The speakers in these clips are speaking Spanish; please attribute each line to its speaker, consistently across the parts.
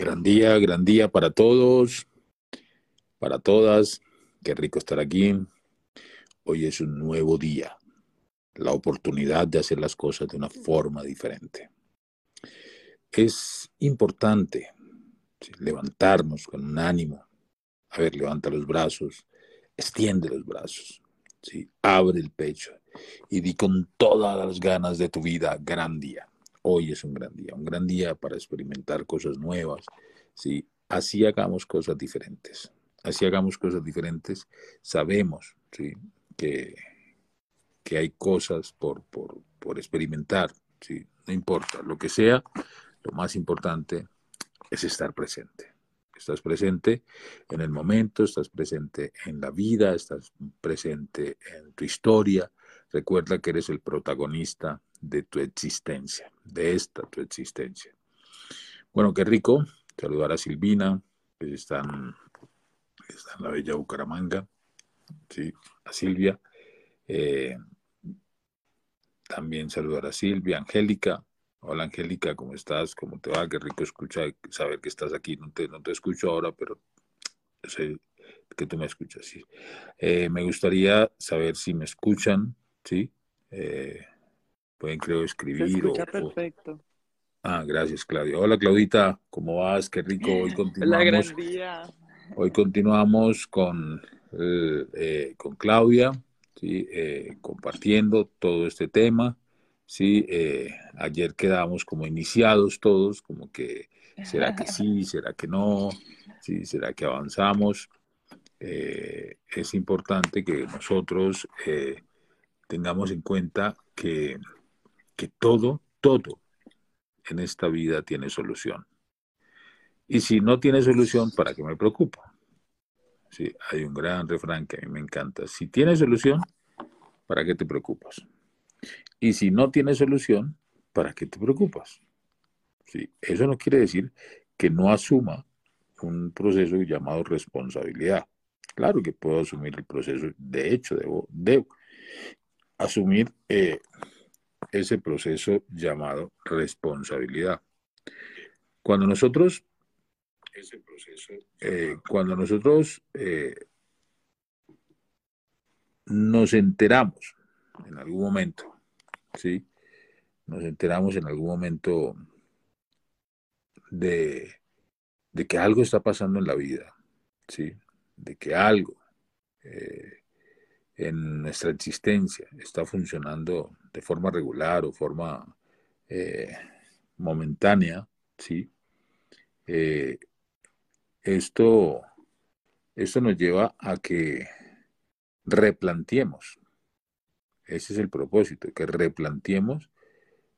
Speaker 1: Gran día, gran día para todos, para todas. Qué rico estar aquí. Hoy es un nuevo día, la oportunidad de hacer las cosas de una forma diferente. Es importante levantarnos con un ánimo. A ver, levanta los brazos, extiende los brazos, ¿sí? abre el pecho y di con todas las ganas de tu vida, gran día. Hoy es un gran día, un gran día para experimentar cosas nuevas, ¿sí? Así hagamos cosas diferentes, así hagamos cosas diferentes, sabemos. Que, que hay cosas por, por, por experimentar, ¿sí? No importa, lo que sea, lo más importante es estar presente. Estás presente en el momento, estás presente en la vida, estás presente en tu historia. Recuerda que eres el protagonista de tu existencia, de esta tu existencia. Bueno, qué rico saludar a Silvina, que está en, la bella Bucaramanga, ¿sí? a Silvia. Eh, también saludar a Silvia, Angélica. Hola Angélica, ¿cómo estás? ¿Cómo te va? Qué rico escuchar, saber que estás aquí. No te, no te escucho ahora, pero sé que tú me escuchas. Sí. Eh, me gustaría saber si me escuchan, ¿sí? Eh, Pueden, creo, escribir. Se
Speaker 2: escucha perfecto.
Speaker 1: Ah, gracias, Claudia. Hola, Claudita, ¿cómo vas? Qué rico. Hoy continuamos. Hoy continuamos con, eh, eh, con Claudia, ¿sí? Eh, compartiendo todo este tema. ¿sí? ayer quedamos como iniciados todos, como que, ¿será que sí? ¿Será que no? ¿Sí? ¿Será que avanzamos? es importante que nosotros tengamos en cuenta que que todo, todo en esta vida tiene solución. Y si no tiene solución, ¿para qué me preocupo? Sí, hay un gran refrán que a mí me encanta. Si tiene solución, ¿para qué te preocupas? Y si no tiene solución, ¿para qué te preocupas? Sí, eso no quiere decir que no asuma un proceso llamado responsabilidad. Claro que puedo asumir el proceso, de hecho, debo, debo asumir eh, ese proceso llamado responsabilidad. Cuando nosotros, ese proceso, eh, cuando nosotros eh, nos enteramos en algún momento, ¿sí? Nos enteramos en algún momento de, de que algo está pasando en la vida, ¿sí? De que algo eh, en nuestra existencia está funcionando de forma regular o forma eh, momentánea, ¿sí? Eh, esto, esto nos lleva a que replanteemos, ese es el propósito, que replanteemos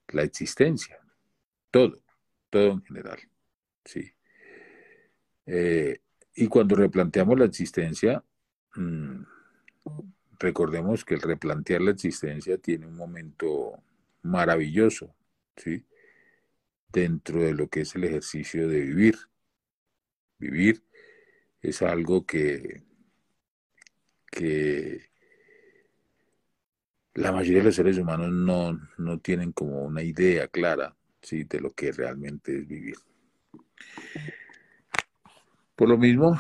Speaker 1: la existencia, todo, todo en general, ¿sí? Eh, y cuando replanteamos la existencia, mm, recordemos que el replantear la existencia tiene un momento maravilloso, ¿sí? Dentro de lo que es el ejercicio de vivir. Vivir es algo que, que la mayoría de los seres humanos no, no tienen como una idea clara ¿sí? de lo que realmente es vivir. Por lo mismo,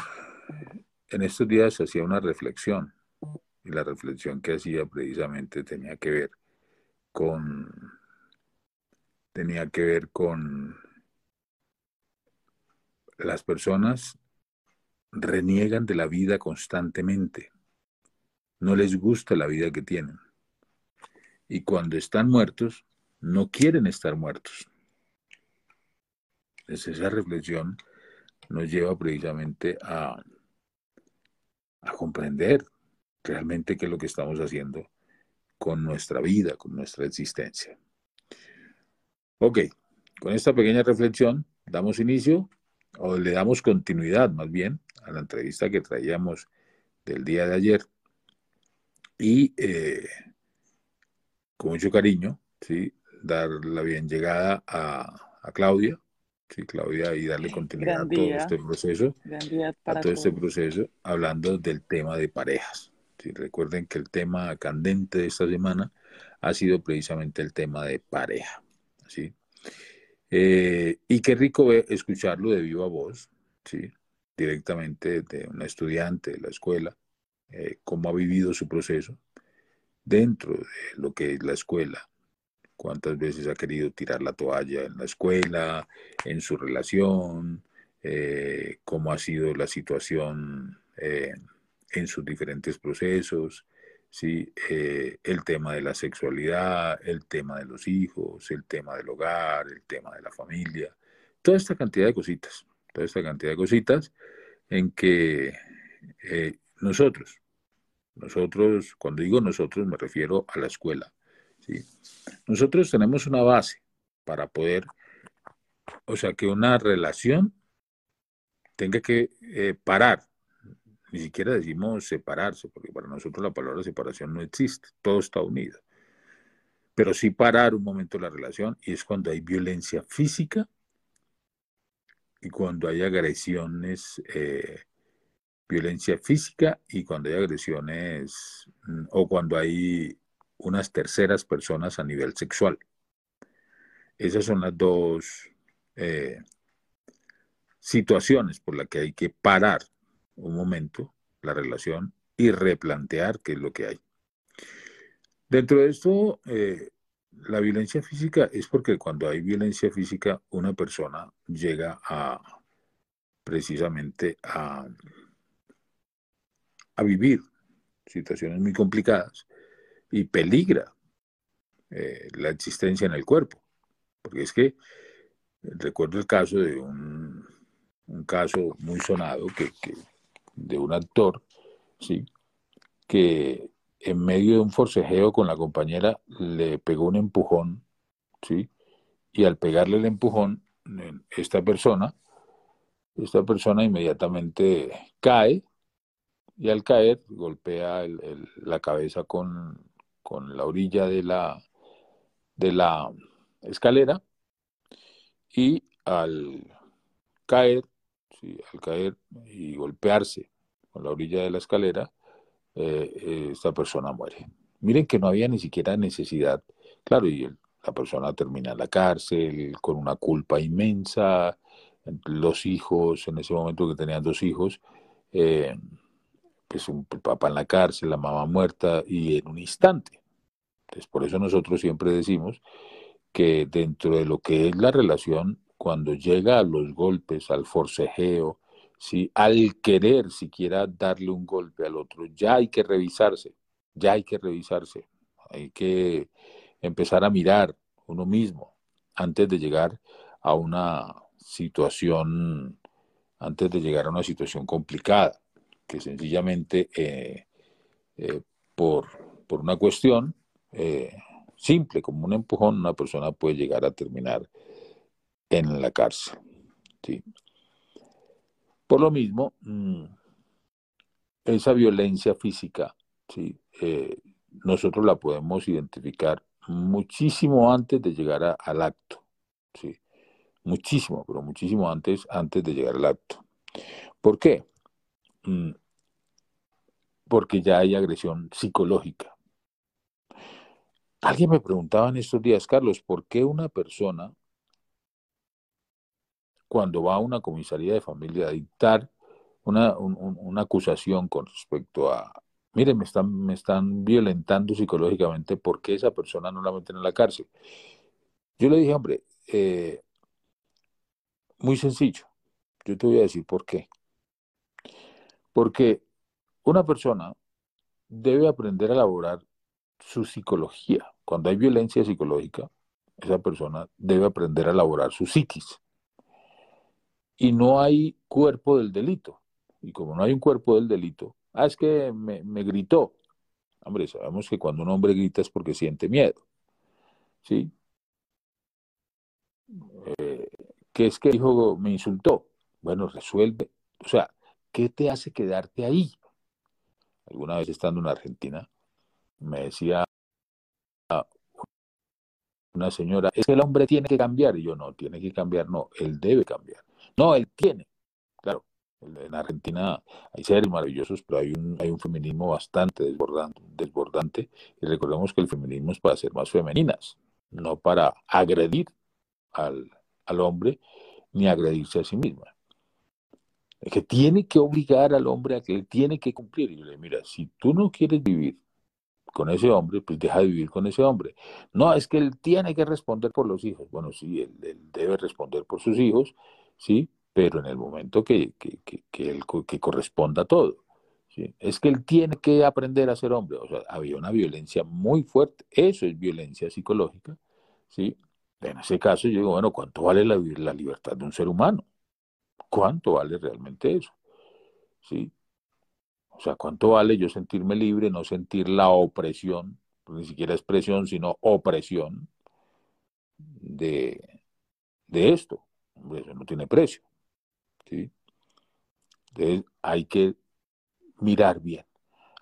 Speaker 1: en estos días se hacía una reflexión y la reflexión que hacía precisamente tenía que ver con tenía que ver con las personas reniegan de la vida constantemente. No les gusta la vida que tienen. Y cuando están muertos, no quieren estar muertos. Entonces esa reflexión nos lleva precisamente a, a comprender realmente qué es lo que estamos haciendo con nuestra vida, con nuestra existencia. Ok, con esta pequeña reflexión damos inicio o le damos continuidad más bien a la entrevista que traíamos del día de ayer y eh, con mucho cariño, ¿sí? dar la bien llegada a, a Claudia, sí, Claudia, y darle continuidad a todo este proceso, a todo este proceso, hablando del tema de parejas recuerden que el tema candente de esta semana ha sido precisamente el tema de pareja. ¿sí? Eh, y qué rico escucharlo de viva voz, ¿sí? directamente de una estudiante de la escuela, eh, cómo ha vivido su proceso dentro de lo que es la escuela, cuántas veces ha querido tirar la toalla en la escuela, en su relación, eh, cómo ha sido la situación en sus diferentes procesos, ¿sí? Eh, el tema de la sexualidad, el tema de los hijos, el tema del hogar, el tema de la familia, toda esta cantidad de cositas, toda esta cantidad de cositas en que eh, nosotros, nosotros, cuando digo nosotros me refiero a la escuela, ¿sí? nosotros tenemos una base para poder, o sea, que una relación tenga que eh, parar ni siquiera decimos separarse, porque para nosotros la palabra separación no existe, todo está unido. Pero sí parar un momento la relación y es cuando hay violencia física y cuando hay agresiones, eh, violencia física y cuando hay agresiones mm, o cuando hay unas terceras personas a nivel sexual. Esas son las dos eh, situaciones por las que hay que parar un momento la relación y replantear qué es lo que hay. Dentro de esto, eh, la violencia física es porque cuando hay violencia física, una persona llega a precisamente a, a vivir situaciones muy complicadas y peligra eh, la existencia en el cuerpo. Porque es que recuerdo el caso de un, un caso muy sonado que, que de un actor, ¿sí? que en medio de un forcejeo con la compañera le pegó un empujón, ¿sí? y al pegarle el empujón, esta persona, esta persona inmediatamente cae y al caer golpea la cabeza con, con, la orilla de la, de la escalera y al caer al caer y golpearse con la orilla de la escalera, eh, esta persona muere. Miren que no había ni siquiera necesidad, claro, y la persona termina en la cárcel con una culpa inmensa, los hijos, en ese momento que tenían dos hijos, eh, pues un papá en la cárcel, la mamá muerta, y en un instante. Entonces, por eso nosotros siempre decimos que dentro de lo que es la relación cuando llega a los golpes, al forcejeo, al querer siquiera darle un golpe al otro, ya hay que revisarse, ya hay que revisarse, hay que empezar a mirar uno mismo antes de llegar a una situación, antes de llegar a una situación complicada, que sencillamente eh, eh, por, por, una cuestión eh, simple, como un empujón, una persona puede llegar a terminar en la cárcel. ¿sí? Por lo mismo, mm, esa violencia física, ¿sí? Eh, nosotros la podemos identificar muchísimo antes de llegar al acto. ¿sí? Muchísimo, pero muchísimo antes, antes de llegar al acto. ¿Por qué? Mm, porque ya hay agresión psicológica. Alguien me preguntaba en estos días, Carlos, ¿por qué una persona cuando va a una comisaría de familia a dictar una, acusación con respecto a, miren, me están, me están violentando psicológicamente, ¿por qué esa persona no la meten en la cárcel? Yo le dije, hombre, eh, muy sencillo, yo te voy a decir por qué. Porque una persona debe aprender a elaborar su psicología. Cuando hay violencia psicológica, esa persona debe aprender a elaborar su psiquis y no hay cuerpo del delito. Y como no hay un cuerpo del delito, ah, es que me, gritó. Hombre, sabemos que cuando un hombre grita es porque siente miedo. ¿Sí? Eh, ¿Qué es que dijo, me insultó? Bueno, resuelve. O sea, ¿qué te hace quedarte ahí? Alguna vez estando en Argentina, me decía una señora, es que el hombre tiene que cambiar. Y yo no, tiene que cambiar, no, él debe cambiar. No, él tiene. Claro, en Argentina hay seres maravillosos, pero hay un, hay un feminismo bastante desbordante. Y recordemos que el feminismo es para ser más femeninas, no para agredir al, hombre ni agredirse a sí misma. Es que tiene que obligar al hombre a que él tiene que cumplir. Y le mira, si tú no quieres vivir con ese hombre, pues deja de vivir con ese hombre. No, es que él tiene que responder por los hijos. Bueno, sí, él, debe responder por sus hijos, sí, pero en el momento que, que, que, que corresponda todo. Es que él tiene que aprender a ser hombre. O sea, había una violencia muy fuerte. Eso es violencia psicológica, ¿sí? En ese caso yo digo, bueno, ¿cuánto vale la, la libertad de un ser humano? ¿Cuánto vale realmente eso? ¿Sí? O sea, ¿cuánto vale yo sentirme libre, no sentir la opresión, ni siquiera expresión, sino opresión de, de esto? Eso no tiene precio. ¿sí? Entonces hay que mirar bien,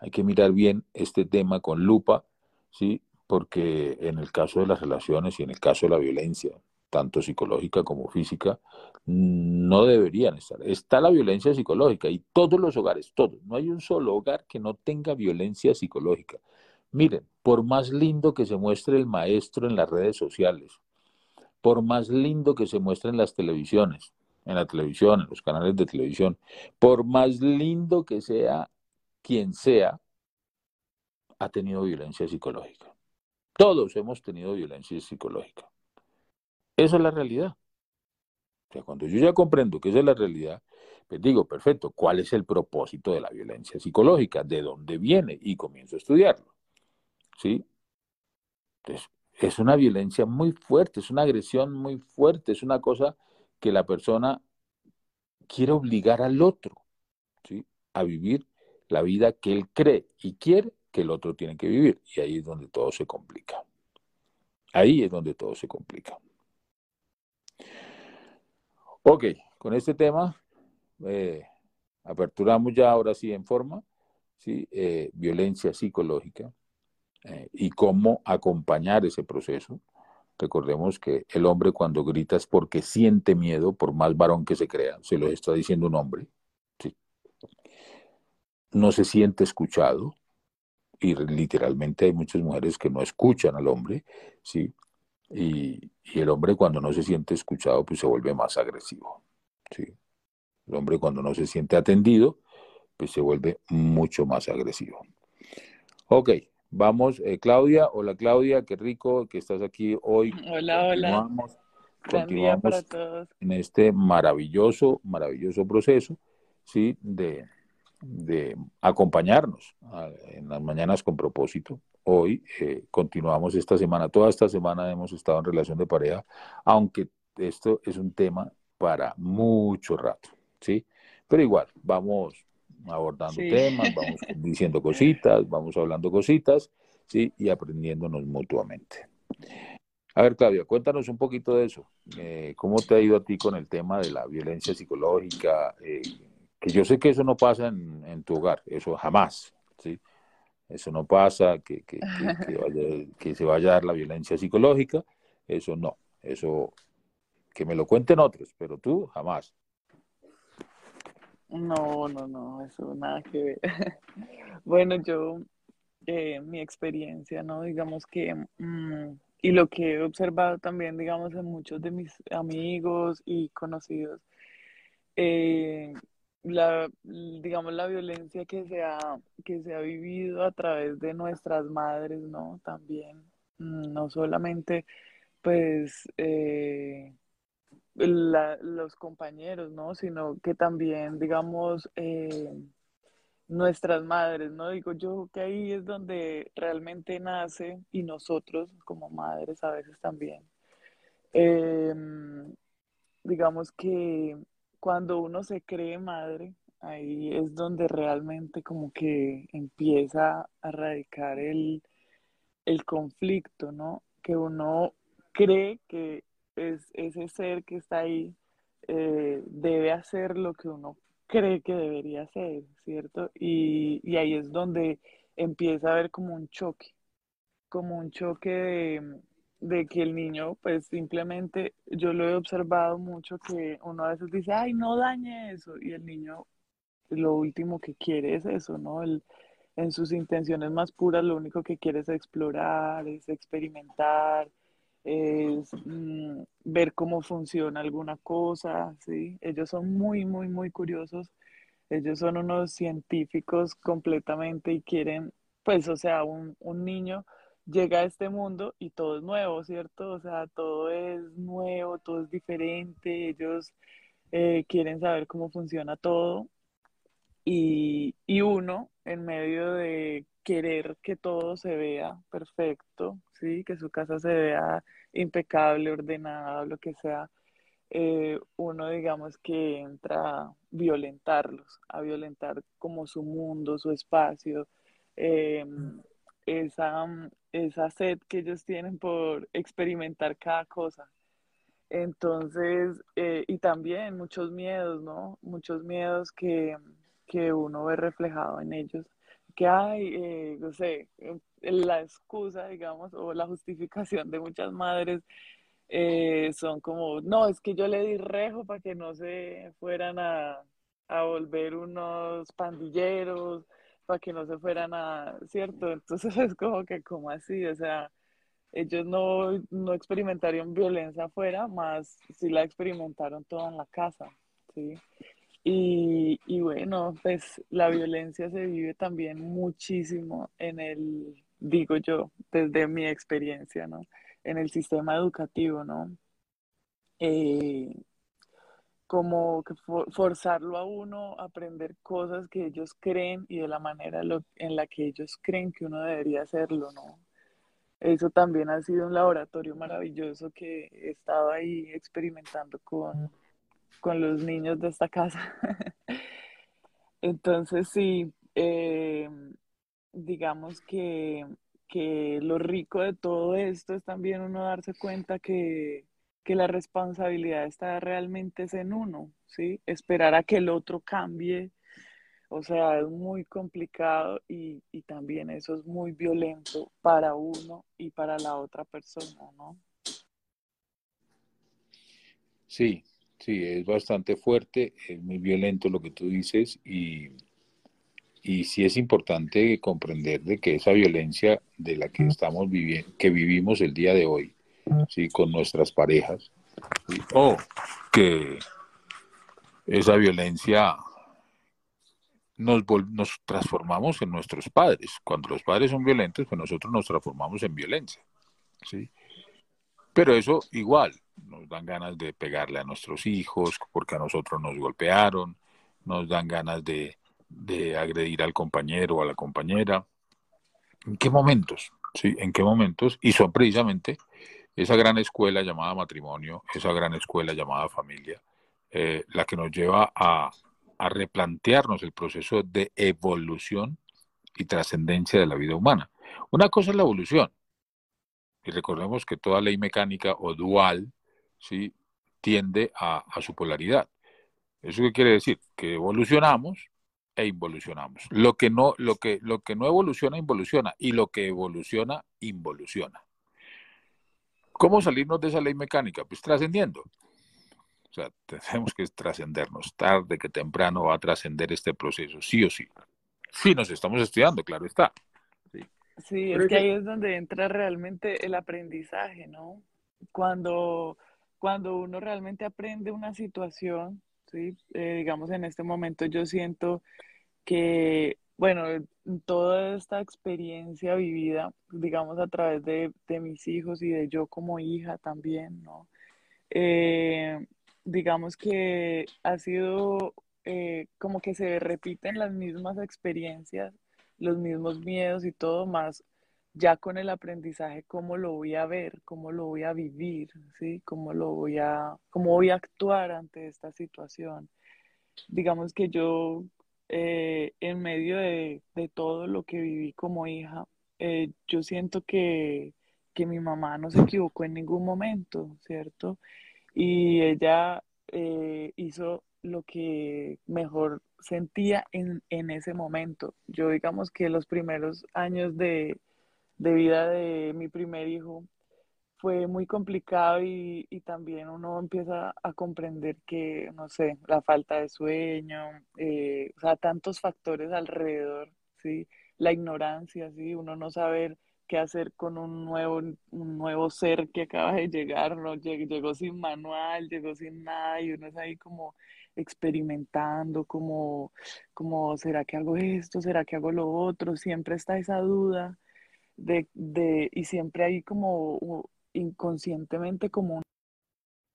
Speaker 1: hay que mirar bien este tema con lupa, ¿sí? porque en el caso de las relaciones y en el caso de la violencia, tanto psicológica como física, no deberían estar. Está la violencia psicológica y todos los hogares, todos. No hay un solo hogar que no tenga violencia psicológica. Miren, por más lindo que se muestre el maestro en las redes sociales, por más lindo que se muestre en las televisiones, en la televisión, en los canales de televisión, por más lindo que sea quien sea, ha tenido violencia psicológica. Todos hemos tenido violencia psicológica. Esa es la realidad. O sea, cuando yo ya comprendo que esa es la realidad, pues digo, perfecto, ¿cuál es el propósito de la violencia psicológica? ¿De dónde viene? Y comienzo a estudiarlo. ¿Sí? Entonces, es una violencia muy fuerte, es una agresión muy fuerte, es una cosa que la persona quiere obligar al otro ¿sí? a vivir la vida que él cree y quiere que el otro tiene que vivir. Y ahí es donde todo se complica. Ahí es donde todo se complica. Ok, con este tema eh, aperturamos ya ahora sí en forma, ¿sí? Eh, violencia psicológica eh, y cómo acompañar ese proceso. Recordemos que el hombre cuando grita es porque siente miedo, por más varón que se crea, se lo está diciendo un hombre. No se siente escuchado, y literalmente hay muchas mujeres que no escuchan al hombre, ¿sí? Y, el hombre cuando no se siente escuchado, pues se vuelve más agresivo. ¿sí? El hombre cuando no se siente atendido, pues se vuelve mucho más agresivo. Ok, vamos, eh, Claudia. Hola Claudia, qué rico que estás aquí hoy.
Speaker 2: Hola, hola.
Speaker 1: Continuamos para todos. en este maravilloso, maravilloso proceso, ¿sí? De, de acompañarnos en las mañanas con propósito, hoy eh, continuamos esta semana. Toda esta semana hemos estado en relación de pareja, aunque esto es un tema para mucho rato, ¿sí? Pero igual, vamos abordando temas, vamos diciendo cositas, vamos hablando cositas, ¿sí? Y aprendiéndonos mutuamente. A ver, Claudia, cuéntanos un poquito de eso. Eh, ¿Cómo te ha ido a ti con el tema de la violencia psicológica? Eh, que yo sé que eso no pasa en, en tu hogar, eso jamás, ¿sí? Eso no pasa, que, que, que, se vaya a dar la violencia psicológica, eso no, eso que me lo cuenten otros, pero tú jamás.
Speaker 2: No, no, no, eso nada que ver. bueno, yo, eh, mi experiencia, ¿no? Digamos que, mm, y lo que he observado también, digamos, en muchos de mis amigos y conocidos, eh, la, digamos, la violencia que se ha, que se ha vivido a través de nuestras madres, ¿no? También, mm, no solamente, pues, eh, los compañeros, ¿no? Sino que también, digamos, eh, nuestras madres, ¿no? Digo yo que ahí es donde realmente nace y nosotros como madres a veces también. Em, digamos que cuando uno se cree madre, ahí es donde realmente como que empieza a radicar el, conflicto, ¿no? Que uno cree que es ese ser que está ahí eh, debe hacer lo que uno cree que debería hacer, ¿cierto? Y, y ahí es donde empieza a haber como un choque, como un choque de, de que el niño, pues simplemente, yo lo he observado mucho que uno a veces dice, ay, no dañe eso, y el niño lo último que quiere es eso, ¿no? El, en sus intenciones más puras lo único que quiere es explorar, es experimentar, es mm, ver cómo funciona alguna cosa, ¿sí? Ellos son muy, muy, muy curiosos. Ellos son unos científicos completamente y quieren, pues, o sea, un, un niño llega a este mundo y todo es nuevo, ¿cierto? O sea, todo es nuevo, todo es diferente, ellos eh, quieren saber cómo funciona todo y, y, uno en medio de querer que todo se vea perfecto, ¿sí? Que su casa se vea impecable, ordenada, lo que sea, eh, uno digamos que entra a violentarlos, a violentar como su mundo, su espacio, eh, esa, esa sed que ellos tienen por experimentar cada cosa. Entonces, eh, y también muchos miedos, ¿no? Muchos miedos que, que uno ve reflejado en ellos. Que hay, eh, no sé, la excusa, digamos, o la justificación de muchas madres eh, son como, no, es que yo le di rejo para que no se fueran a, a volver unos pandilleros, para que no se fueran a, ¿cierto? Entonces es como que, como así? O sea, ellos no, no experimentaron violencia afuera, más sí la experimentaron toda en la casa, ¿sí? Y, y, bueno, pues la violencia se vive también muchísimo en el, digo yo, desde mi experiencia, ¿no? En el sistema educativo, ¿no? Eh, como que forzarlo a uno a aprender cosas que ellos creen y de la manera en la que ellos creen que uno debería hacerlo, ¿no? Eso también ha sido un laboratorio maravilloso que he estado ahí experimentando con, con los niños de esta casa. Entonces, sí, eh, digamos que, que lo rico de todo esto es también uno darse cuenta que que la responsabilidad está realmente en uno, ¿sí? Esperar a que el otro cambie, o sea, es muy complicado y, y también eso es muy violento para uno y para la otra persona, ¿no?
Speaker 1: Sí, sí, es bastante fuerte, es muy violento lo que tú dices y, y sí es importante comprender de que esa violencia de la que estamos viviendo, que vivimos el día de hoy, ¿sí? con nuestras parejas, o que esa violencia nos, nos transformamos en nuestros padres. Cuando los padres son violentos, pues nosotros nos transformamos en violencia. ¿sí? Pero eso igual, nos dan ganas de pegarle a nuestros hijos porque a nosotros nos golpearon, nos dan ganas de, de agredir al compañero o a la compañera. ¿En qué momentos? ¿Sí? ¿En qué momentos? Y son precisamente esa gran escuela llamada matrimonio, esa gran escuela llamada familia, eh, la que nos lleva a, a replantearnos el proceso de evolución y trascendencia de la vida humana. Una cosa es la evolución, y recordemos que toda ley mecánica o dual ¿sí? tiende a, su polaridad. ¿Eso qué quiere decir? Que evolucionamos e involucionamos. Lo que no, lo que, lo que no evoluciona, involuciona, y lo que evoluciona, involuciona. ¿Cómo salirnos de esa ley mecánica? Pues trascendiendo. O sea, tenemos que trascendernos. Tarde que temprano va a trascender este proceso, sí o sí. Sí, nos estamos estudiando, claro está.
Speaker 2: Sí, es que ahí es donde entra realmente el aprendizaje, ¿no? Cuando, cuando uno realmente aprende una situación, ¿sí? Eh, digamos en este momento yo siento que bueno, toda esta experiencia vivida, digamos, a través de, mis hijos y de yo como hija también, ¿no? Eh, digamos que ha sido eh, como que se repiten las mismas experiencias, los mismos miedos y todo, más ya con el aprendizaje, cómo lo voy a ver, cómo lo voy a vivir, ¿sí? Cómo lo voy a, cómo voy a actuar ante esta situación. Digamos que yo eh, en medio de, todo lo que viví como hija, eh, yo siento que, mi mamá no se equivocó en ningún momento, ¿cierto? Y ella eh, hizo lo que mejor sentía en, ese momento. Yo digamos que los primeros años de, de vida de mi primer hijo, fue muy complicado y, también uno empieza a comprender que, no sé, la falta de sueño, eh, o sea, tantos factores alrededor, ¿sí? La ignorancia, ¿sí? Uno no saber qué hacer con un nuevo, un nuevo ser que acaba de llegar, ¿no? Llegó, sin manual, llegó sin nada y uno es ahí como experimentando, como, como, ¿será que hago esto? ¿Será que hago lo otro? Siempre está esa duda de, de y siempre hay como inconscientemente como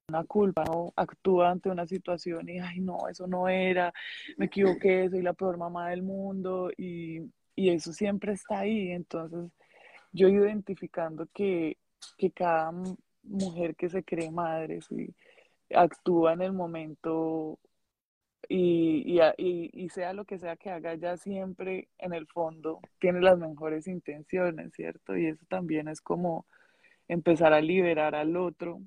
Speaker 2: una culpa. Actúa ante una situación y, ay, no, eso no era, me equivoqué, soy la peor mamá del mundo y, y eso siempre está ahí. Entonces, yo identificando que, que cada mujer que se cree madre, ¿sí? actúa en el momento y, y, y, sea lo que sea que haga, ya siempre en el fondo tiene las mejores intenciones, ¿cierto? Y eso también es como empezar a liberar al otro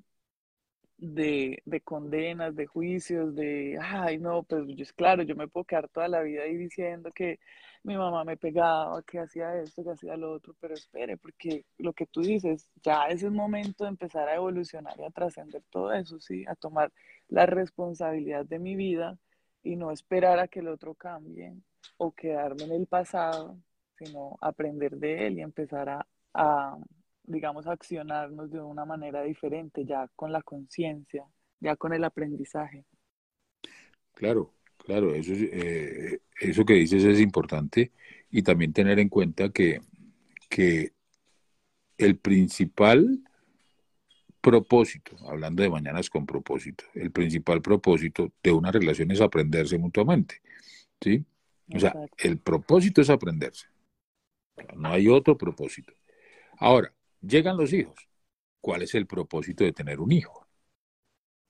Speaker 2: de, de, condenas, de juicios, de, ay, no, pues claro, yo me puedo quedar toda la vida ahí diciendo que mi mamá me pegaba, que hacía esto, que hacía lo otro, pero espere, porque lo que tú dices, ya es el momento de empezar a evolucionar y a trascender todo eso, ¿sí? A tomar la responsabilidad de mi vida y no esperar a que el otro cambie o quedarme en el pasado, sino aprender de él y empezar a, a digamos, accionarnos de una manera diferente, ya con la conciencia, ya con el aprendizaje.
Speaker 1: Claro, claro, eso, eh, eso que dices es importante y también tener en cuenta que, que el principal propósito, hablando de mañanas con propósito, el principal propósito de una relación es aprenderse mutuamente, ¿sí? O sea, el propósito es aprenderse, no hay otro propósito. Ahora, Llegan los hijos. ¿Cuál es el propósito de tener un hijo?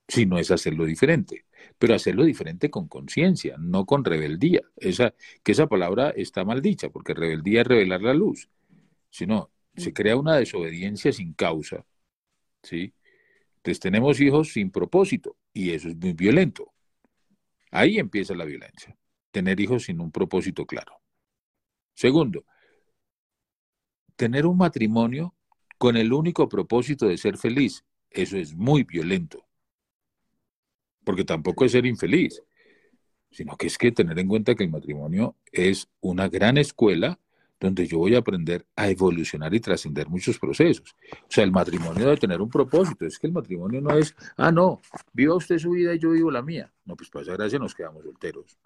Speaker 1: Si no es hacerlo diferente, pero hacerlo diferente con conciencia, no con rebeldía. Esa, que esa palabra está mal dicha, porque rebeldía es revelar la luz. Sino, se crea una desobediencia sin causa. ¿Sí? Entonces tenemos hijos sin propósito y eso es muy violento. Ahí empieza la violencia, tener hijos sin un propósito claro. Segundo, tener un matrimonio con el único propósito de ser feliz. Eso es muy violento. Porque tampoco es ser infeliz, sino que es que tener en cuenta que el matrimonio es una gran escuela donde yo voy a aprender a evolucionar y trascender muchos procesos. O sea, el matrimonio debe tener un propósito. Es que el matrimonio no es, ah, no, viva usted su vida y yo vivo la mía. No, pues para esa gracia nos quedamos solteros.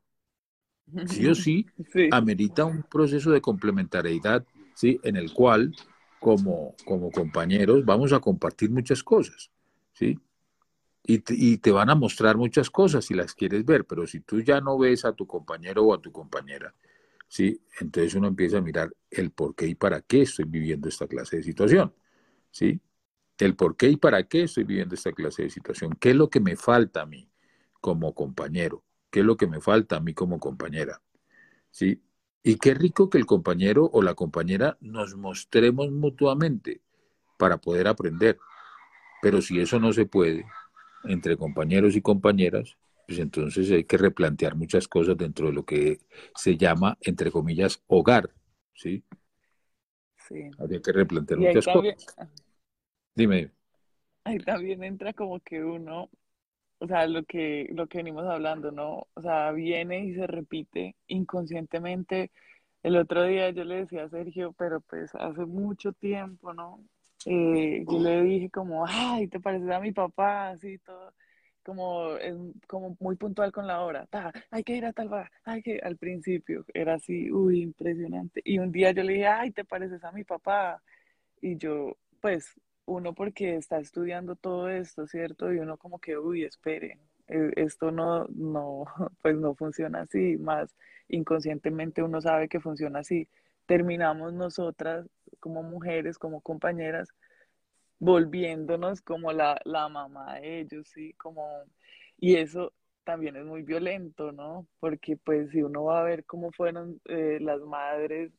Speaker 1: Sí o sí, sí. amerita un proceso de complementariedad, ¿sí? En el cual como, como compañeros vamos a compartir muchas cosas, ¿sí? Y te, y te, van a mostrar muchas cosas si las quieres ver, pero si tú ya no ves a tu compañero o a tu compañera, ¿sí? Entonces uno empieza a mirar el por qué y para qué estoy viviendo esta clase de situación, ¿sí? El por qué y para qué estoy viviendo esta clase de situación, qué es lo que me falta a mí como compañero, qué es lo que me falta a mí como compañera, ¿sí? Y qué rico que el compañero o la compañera nos mostremos mutuamente para poder aprender. Pero si eso no se puede entre compañeros y compañeras, pues entonces hay que replantear muchas cosas dentro de lo que se llama, entre comillas, hogar. ¿Sí? Sí. Habría que replantear muchas cosas. Dime.
Speaker 2: Ahí también entra como que uno o sea, lo que, lo que venimos hablando, ¿no? O sea, viene y se repite inconscientemente. El otro día yo le decía a Sergio, pero pues hace mucho tiempo, ¿no? Eh, yo le dije como, ay, ¿te pareces a mi papá? Así todo, como, es como muy puntual con la hora. hay que ir a tal bar, hay que, al principio era así, uy, impresionante. Y un día yo le dije, ay, ¿te pareces a mi papá? Y yo, pues, uno porque está estudiando todo esto, ¿cierto? Y uno como que, uy, espere, e, esto no, no, pues no funciona así, más inconscientemente uno sabe que funciona así. Terminamos nosotras como mujeres, como compañeras, volviéndonos como la, la mamá de ellos, ¿sí? Como, y eso también es muy violento, ¿no? Porque pues si uno va a ver cómo fueron eh, las madres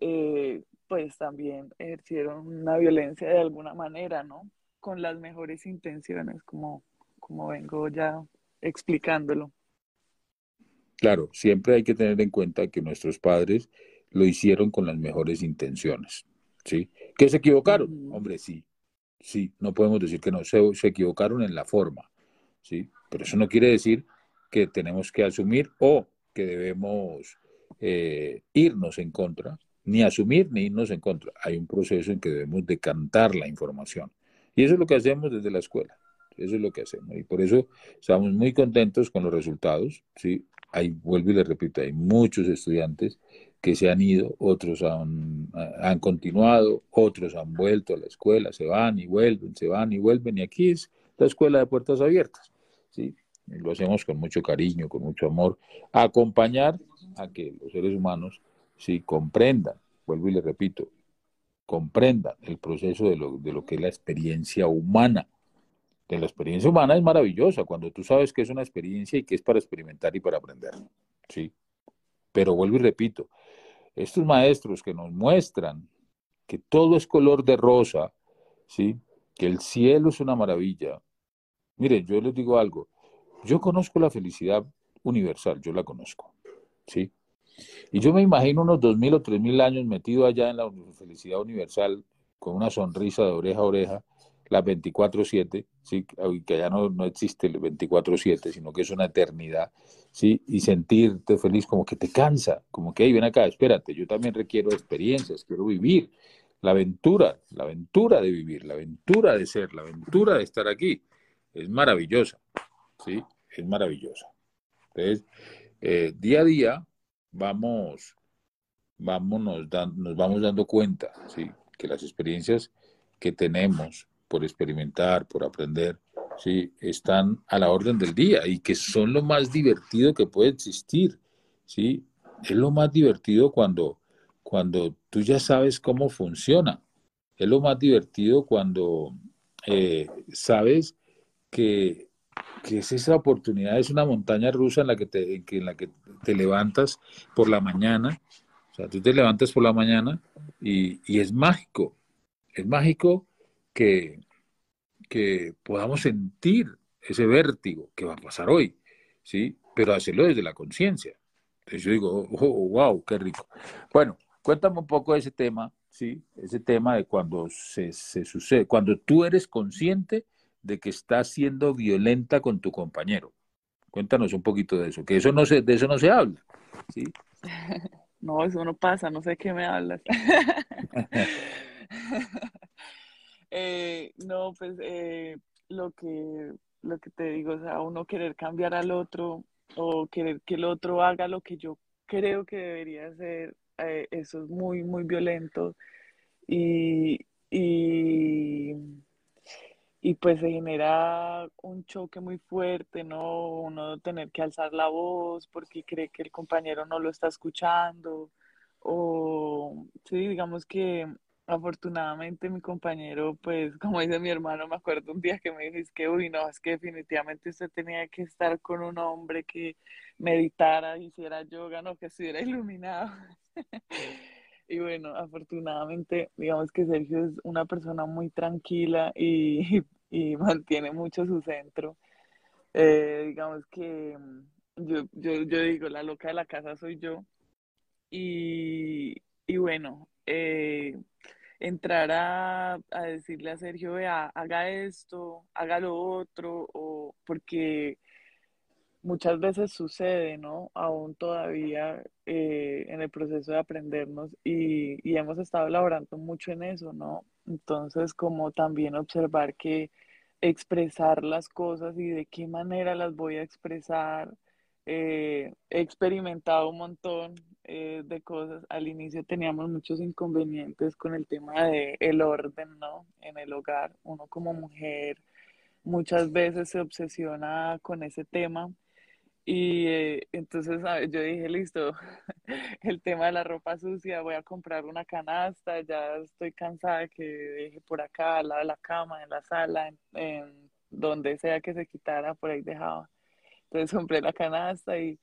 Speaker 2: eh, pues también ejercieron una violencia de alguna manera, ¿no? Con las mejores intenciones, como, como vengo ya explicándolo.
Speaker 1: Claro, siempre hay que tener en cuenta que nuestros padres lo hicieron con las mejores intenciones, ¿sí? ¿Que se equivocaron? Hombre, sí, sí, no podemos decir que no, se, equivocaron en la forma, ¿sí? Pero eso no quiere decir que tenemos que asumir o que debemos eh, irnos en contra ni asumir ni irnos en contra. Hay un proceso en que debemos decantar la información. Y eso es lo que hacemos desde la escuela. Eso es lo que hacemos. Y por eso estamos muy contentos con los resultados. ¿sí? Hay, vuelvo y le repito, hay muchos estudiantes que se han ido, otros han, han continuado, otros han vuelto a la escuela, se van y vuelven, se van y vuelven. Y aquí es la escuela de puertas abiertas. ¿sí? Lo hacemos con mucho cariño, con mucho amor, acompañar a que los seres humanos sí comprendan, vuelvo y le repito, comprendan el proceso de lo, de lo que es la experiencia humana. De la experiencia humana es maravillosa cuando tú sabes que es una experiencia y que es para experimentar y para aprender. ¿sí? Pero vuelvo y repito, estos maestros que nos muestran que todo es color de rosa, ¿sí? que el cielo es una maravilla. Miren, yo les digo algo, yo conozco la felicidad universal, yo la conozco, ¿sí? Y yo me imagino unos mil o tres mil años metido allá en la felicidad universal, con una sonrisa de oreja a oreja, las 24-7, ¿sí? que allá no, no existe el 24-7, sino que es una eternidad, ¿sí? y sentirte feliz como que te cansa, como que, hey, ven acá, espérate, yo también requiero experiencias, quiero vivir la aventura, la aventura de vivir, la aventura de ser, la aventura de estar aquí, es maravillosa, ¿sí? Es maravillosa. Entonces, eh, día a día vamos, nos, nos vamos dando cuenta, ¿sí? Que las experiencias que tenemos por experimentar, por aprender, ¿sí? están a la orden del día y que son lo más divertido que puede existir. ¿sí? Es lo más divertido cuando, cuando tú ya sabes cómo funciona. Es lo más divertido cuando eh, sabes que, que, es esa oportunidad, es una montaña rusa en la que, te, en la que te levantas por la mañana. O sea, tú te levantas por la mañana y, y es mágico. Es mágico que, que podamos sentir ese vértigo que va a pasar hoy, ¿sí? Pero hacerlo desde la conciencia. Entonces yo digo, oh, wow, qué rico. Bueno, cuéntame un poco de ese tema, ¿sí? Ese tema de cuando se, se sucede, cuando tú eres consciente de que estás siendo violenta con tu compañero. Cuéntanos un poquito de eso, que eso no se, de eso no se habla, ¿sí?
Speaker 2: No, eso no pasa, no sé qué me hablas. Eh, no, pues eh, lo que lo que te digo, o sea, uno querer cambiar al otro o querer que el otro haga lo que yo creo que debería hacer, eh, eso es muy, muy violento y, y, y, pues se genera un choque muy fuerte, ¿no? Uno tener que alzar la voz porque cree que el compañero no lo está escuchando o, sí, digamos que Afortunadamente mi compañero, pues como dice mi hermano, me acuerdo un día que me dijo, que, uy, no, es que definitivamente usted tenía que estar con un hombre que meditara, hiciera yoga, no, que estuviera iluminado. y bueno, afortunadamente, digamos que Sergio es una persona muy tranquila y, y mantiene mucho su centro. Eh, digamos que mm, yo, yo, yo digo, la loca de la casa soy yo. Y, y bueno, eh, entrar a, decirle a Sergio, vea, haga esto, haga lo otro, o porque muchas veces sucede, ¿no? Aún todavía eh, en el proceso de aprendernos y, y, hemos estado elaborando mucho en eso, ¿no? Entonces, como también observar que expresar las cosas y de qué manera las voy a expresar, eh, he experimentado un montón eh, de cosas. Al inicio teníamos muchos inconvenientes con el tema de el orden, ¿no? En el hogar. Uno como mujer muchas veces se obsesiona con ese tema. Y eh, entonces yo dije, listo, el tema de la ropa sucia, voy a comprar una canasta, ya estoy cansada de que deje por acá, al lado de la cama, en la sala, en, en donde sea que se quitara, por ahí dejaba. Entonces compré la canasta y,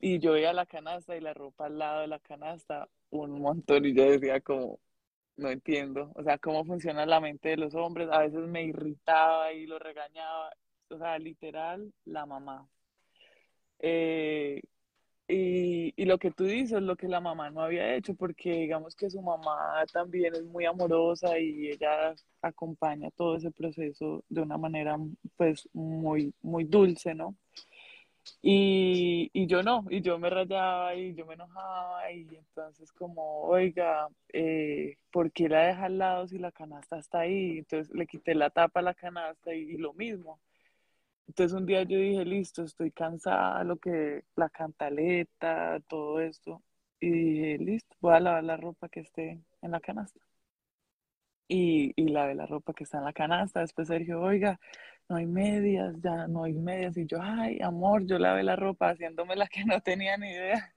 Speaker 2: y yo veía la canasta y la ropa al lado de la canasta un montón y yo decía como, no entiendo, o sea, cómo funciona la mente de los hombres. A veces me irritaba y lo regañaba, o sea, literal, la mamá. Eh, y, y, lo que tú dices, lo que la mamá no había hecho, porque digamos que su mamá también es muy amorosa y ella acompaña todo ese proceso de una manera pues muy, muy dulce, ¿no? Y, y, yo no, y yo me rayaba y yo me enojaba y entonces como, oiga, eh, ¿por qué la deja al lado si la canasta está ahí? Entonces le quité la tapa a la canasta y, lo mismo. Entonces un día yo dije, listo, estoy cansada, lo que, la cantaleta, todo esto. Y dije, listo, voy a lavar la ropa que esté en la canasta. Y, y lavé la ropa que está en la canasta. Después Sergio, oiga, no hay medias, ya no hay medias. Y yo, ay, amor, yo lavé la ropa haciéndome la que no tenía ni idea.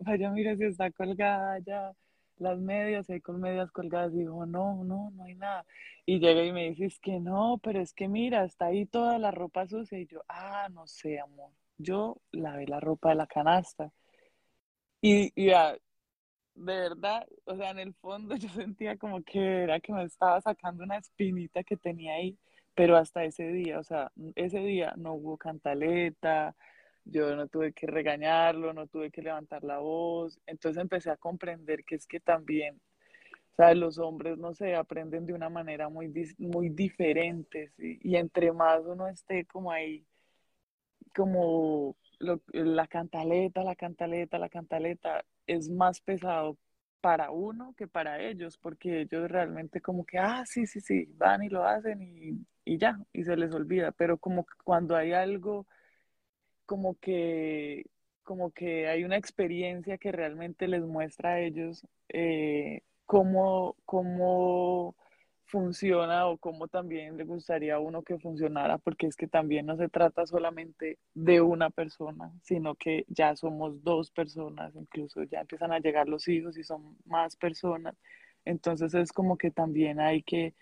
Speaker 2: Vaya, mira si está colgada ya las medias, ahí con medias colgadas. Digo, no, no, no hay nada. Y llega y me dices que no, pero es que mira, está ahí toda la ropa sucia. Y yo, ah, no sé, amor. Yo lavé la ropa de la canasta. Y, y ya, de verdad, o sea, en el fondo yo sentía como que era que me estaba sacando una espinita que tenía ahí, pero hasta ese día, o sea, ese día no hubo cantaleta, yo no tuve que regañarlo, no tuve que levantar la voz, entonces empecé a comprender que es que también, o sea, los hombres, no sé, aprenden de una manera muy, muy diferente, ¿sí? y entre más uno esté como ahí, como la cantaleta, la cantaleta, la cantaleta, es más pesado para uno que para ellos, porque ellos realmente como que, ah, sí, sí, sí, van y lo hacen y, y ya, y se les olvida, pero como cuando hay algo, como que, como que hay una experiencia que realmente les muestra a ellos eh, cómo, cómo funciona o cómo también le gustaría a uno que funcionara, porque es que también no se trata solamente de una persona, sino que ya somos dos personas, incluso ya empiezan a llegar los hijos y son más personas. Entonces es como que también hay que,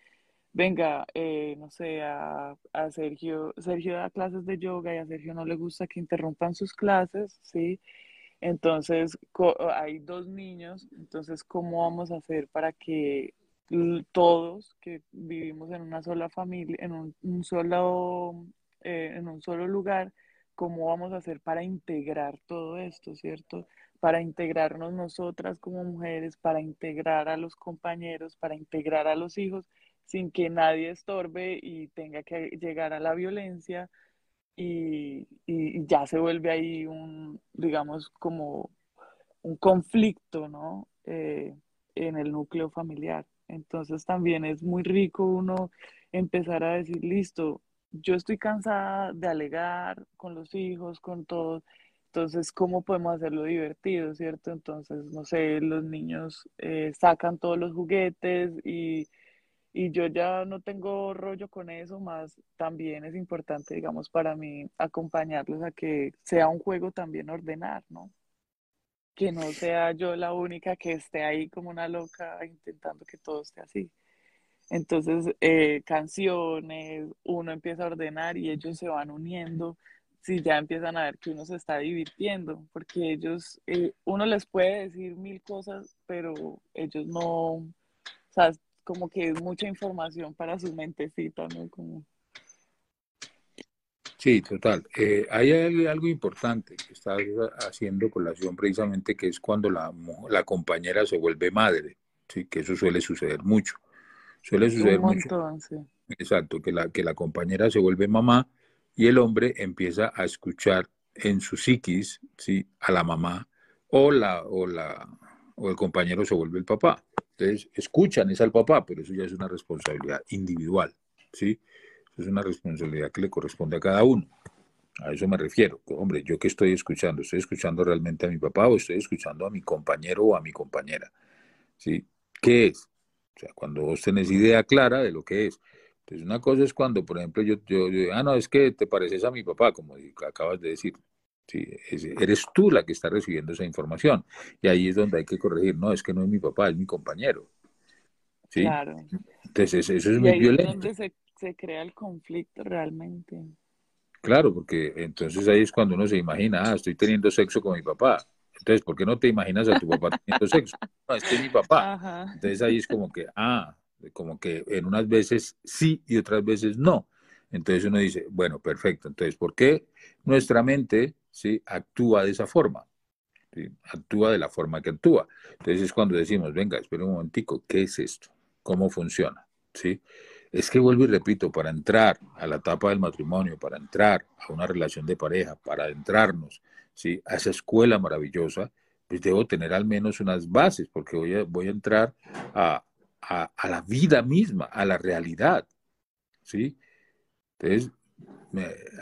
Speaker 2: venga, eh, no sé, a, a, Sergio, Sergio da clases de yoga y a Sergio no le gusta que interrumpan sus clases, ¿sí? Entonces hay dos niños, entonces ¿cómo vamos a hacer para que todos que vivimos en una sola familia, en un, solo, eh, en un solo lugar, cómo vamos a hacer para integrar todo esto, ¿cierto? Para integrarnos nosotras como mujeres, para integrar a los compañeros, para integrar a los hijos, sin que nadie estorbe y tenga que llegar a la violencia y, y ya se vuelve ahí un, digamos, como un conflicto, ¿no? Eh, en el núcleo familiar. Entonces también es muy rico uno empezar a decir, listo, yo estoy cansada de alegar con los hijos, con todos. Entonces, ¿cómo podemos hacerlo divertido, cierto? Entonces, no sé, los niños eh, sacan todos los juguetes y, y yo ya no tengo rollo con eso, más también es importante, digamos, para mí acompañarlos a que sea un juego también ordenar, ¿no? que no sea yo la única que esté ahí como una loca intentando que todo esté así. Entonces, eh, canciones, uno empieza a ordenar y ellos se van uniendo si ya empiezan a ver que uno se está divirtiendo, porque ellos, eh, uno les puede decir mil cosas, pero ellos no, o sea, como que es mucha información para su mentecita, ¿no? Como,
Speaker 1: Sí, total. Eh, hay algo importante que está haciendo colación precisamente, que es cuando la, la compañera se vuelve madre, ¿sí? que eso suele suceder mucho. Suele suceder mucho. Exacto, que la, que la compañera se vuelve mamá y el hombre empieza a escuchar en su psiquis ¿sí? a la mamá o, la, o, la, o el compañero se vuelve el papá. Entonces, escuchan es al papá, pero eso ya es una responsabilidad individual. ¿sí? es una responsabilidad que le corresponde a cada uno. A eso me refiero. Hombre, ¿yo qué estoy escuchando? ¿Estoy escuchando realmente a mi papá o estoy escuchando a mi compañero o a mi compañera? ¿Sí? ¿Qué es? O sea, cuando vos tenés idea clara de lo que es. Entonces, una cosa es cuando, por ejemplo, yo, yo, ah, no, es que te pareces a mi papá, como acabas de decir. Sí, eres tú la que está recibiendo esa información. Y ahí es donde hay que corregir. No, es que no es mi papá, es mi compañero. ¿Sí? Claro. Entonces, eso es muy violento
Speaker 2: se crea el conflicto realmente.
Speaker 1: Claro, porque entonces ahí es cuando uno se imagina, ah, estoy teniendo sexo con mi papá. Entonces, ¿por qué no te imaginas a tu papá teniendo sexo? No, este es mi papá. Entonces ahí es como que, ah, como que en unas veces sí y otras veces no. Entonces uno dice, bueno, perfecto. Entonces, ¿por qué nuestra mente ¿sí? actúa de esa forma? Actúa de la forma que actúa. Entonces es cuando decimos, venga, espera un momentico, ¿qué es esto? ¿Cómo funciona? ¿Sí? Es que vuelvo y repito, para entrar a la etapa del matrimonio, para entrar a una relación de pareja, para adentrarnos ¿sí? a esa escuela maravillosa, pues debo tener al menos unas bases, porque voy a, voy a entrar a, a, la vida misma, a la realidad. ¿sí? Entonces,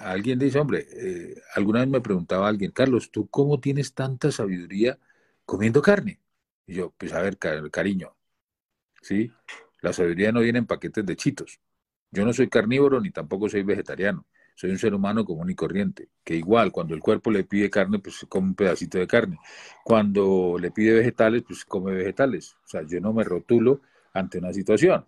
Speaker 1: alguien dice, hombre, eh, alguna vez me preguntaba alguien, Carlos, ¿tú cómo tienes tanta sabiduría comiendo carne? Y yo, pues a ver, cariño, ¿sí? La sabiduría no viene en paquetes de chitos. Yo no soy carnívoro ni tampoco soy vegetariano. Soy un ser humano común y corriente, que igual cuando el cuerpo le pide carne, pues come un pedacito de carne. Cuando le pide vegetales, pues come vegetales. O sea, yo no me rotulo ante una situación.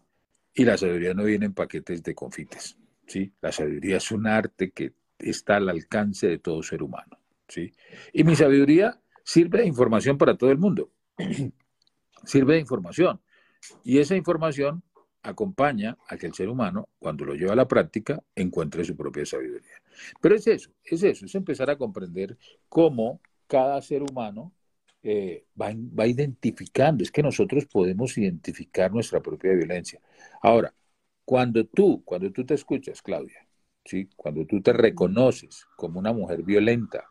Speaker 1: Y la sabiduría no viene en paquetes de confites. ¿Sí? La sabiduría es un arte que está al alcance de todo ser humano. ¿sí? Y mi sabiduría sirve de información para todo el mundo. sirve de información. Y esa información acompaña a que el ser humano, cuando lo lleva a la práctica, encuentre su propia sabiduría. Pero es eso, es eso, es empezar a comprender cómo cada ser humano eh, va, va, identificando, es que nosotros podemos identificar nuestra propia violencia. Ahora, cuando tú, cuando tú te escuchas, Claudia, ¿sí? cuando tú te reconoces como una mujer violenta,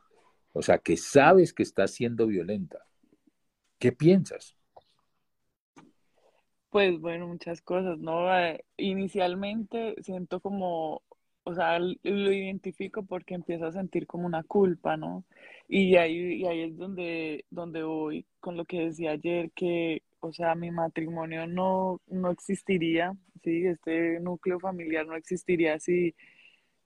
Speaker 1: o sea, que sabes que estás siendo violenta, ¿qué piensas?
Speaker 2: Pues bueno, muchas cosas, ¿no? Eh, inicialmente siento como, o sea, lo identifico porque empiezo a sentir como una culpa, ¿no? Y ahí, y ahí es donde, donde voy con lo que decía ayer, que, o sea, mi matrimonio no, no existiría, ¿sí? Este núcleo familiar no existiría si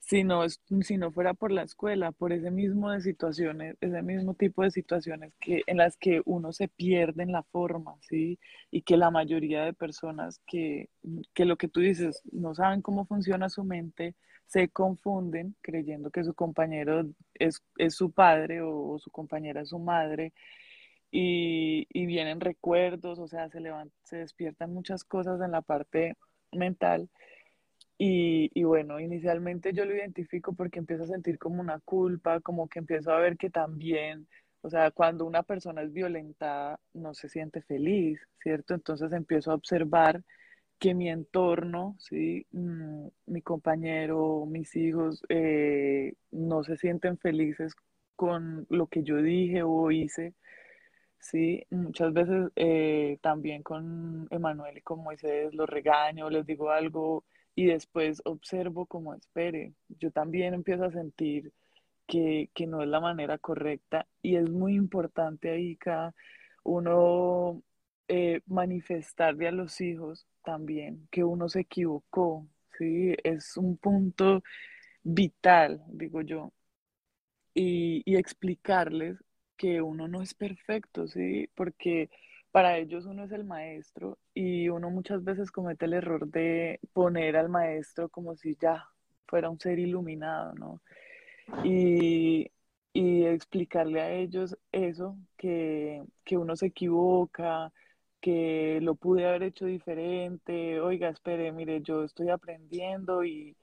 Speaker 2: si no, si no fuera por la escuela, por ese mismo de situaciones, ese mismo tipo de situaciones que, en las que uno se pierde en la forma, ¿sí? Y que la mayoría de personas que, que lo que tú dices, no saben cómo funciona su mente, se confunden creyendo que su compañero es, es su padre o, su compañera es su madre. Y, y vienen recuerdos, o sea, se, levantan, se despiertan muchas cosas en la parte mental y, bueno, inicialmente yo lo identifico porque empiezo a sentir como una culpa, como que empiezo a ver que también, o sea, cuando una persona es violentada no se siente feliz, ¿cierto? Entonces empiezo a observar que mi entorno, ¿sí? Mm, mi compañero, mis hijos, eh, no se sienten felices con lo que yo dije o hice. Sí, muchas veces eh, también con Emanuel y con Moisés los regaño, les digo algo y después observo como espere. Yo también empiezo a sentir que, no es la manera correcta y es muy importante ahí cada uno eh, manifestarle a los hijos también que uno se equivocó, ¿sí? Es un punto vital, digo yo, y, y explicarles que uno no es perfecto, ¿sí? Porque para ellos uno es el maestro y uno muchas veces comete el error de poner al maestro como si ya fuera un ser iluminado, ¿no? Y, explicarle a ellos eso, que, que uno se equivoca, que lo pude haber hecho diferente, oiga, espere, mire, yo estoy aprendiendo y,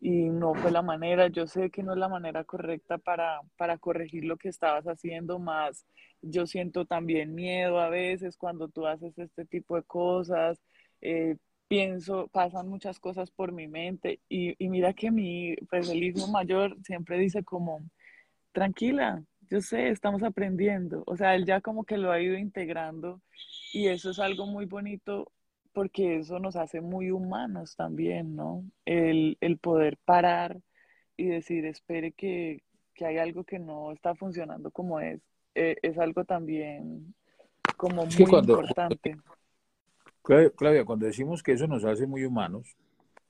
Speaker 2: y no fue la manera, yo sé que no es la manera correcta para, para corregir lo que estabas haciendo, más yo siento también miedo a veces cuando tú haces este tipo de cosas, eh, pienso, pasan muchas cosas por mi mente y, y mira que mi, pues el hijo mayor siempre dice como, tranquila, yo sé, estamos aprendiendo, o sea, él ya como que lo ha ido integrando y eso es algo muy bonito porque eso nos hace muy humanos también, ¿no? El, poder parar y decir, espere que, hay algo que no está funcionando como es, eh, es algo también como muy importante.
Speaker 1: Claudia, cuando decimos que eso nos hace muy humanos,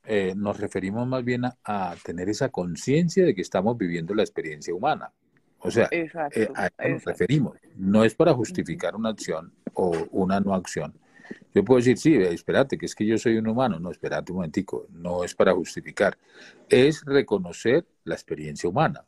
Speaker 1: eh, nos referimos más bien a, tener esa conciencia de que estamos viviendo la experiencia humana. O sea, eh, a eso nos referimos. No es para justificar una acción o una no acción, yo puedo decir, sí, espérate, que es que yo soy un humano. No, espérate un momentico, no es para justificar. Es reconocer la experiencia humana.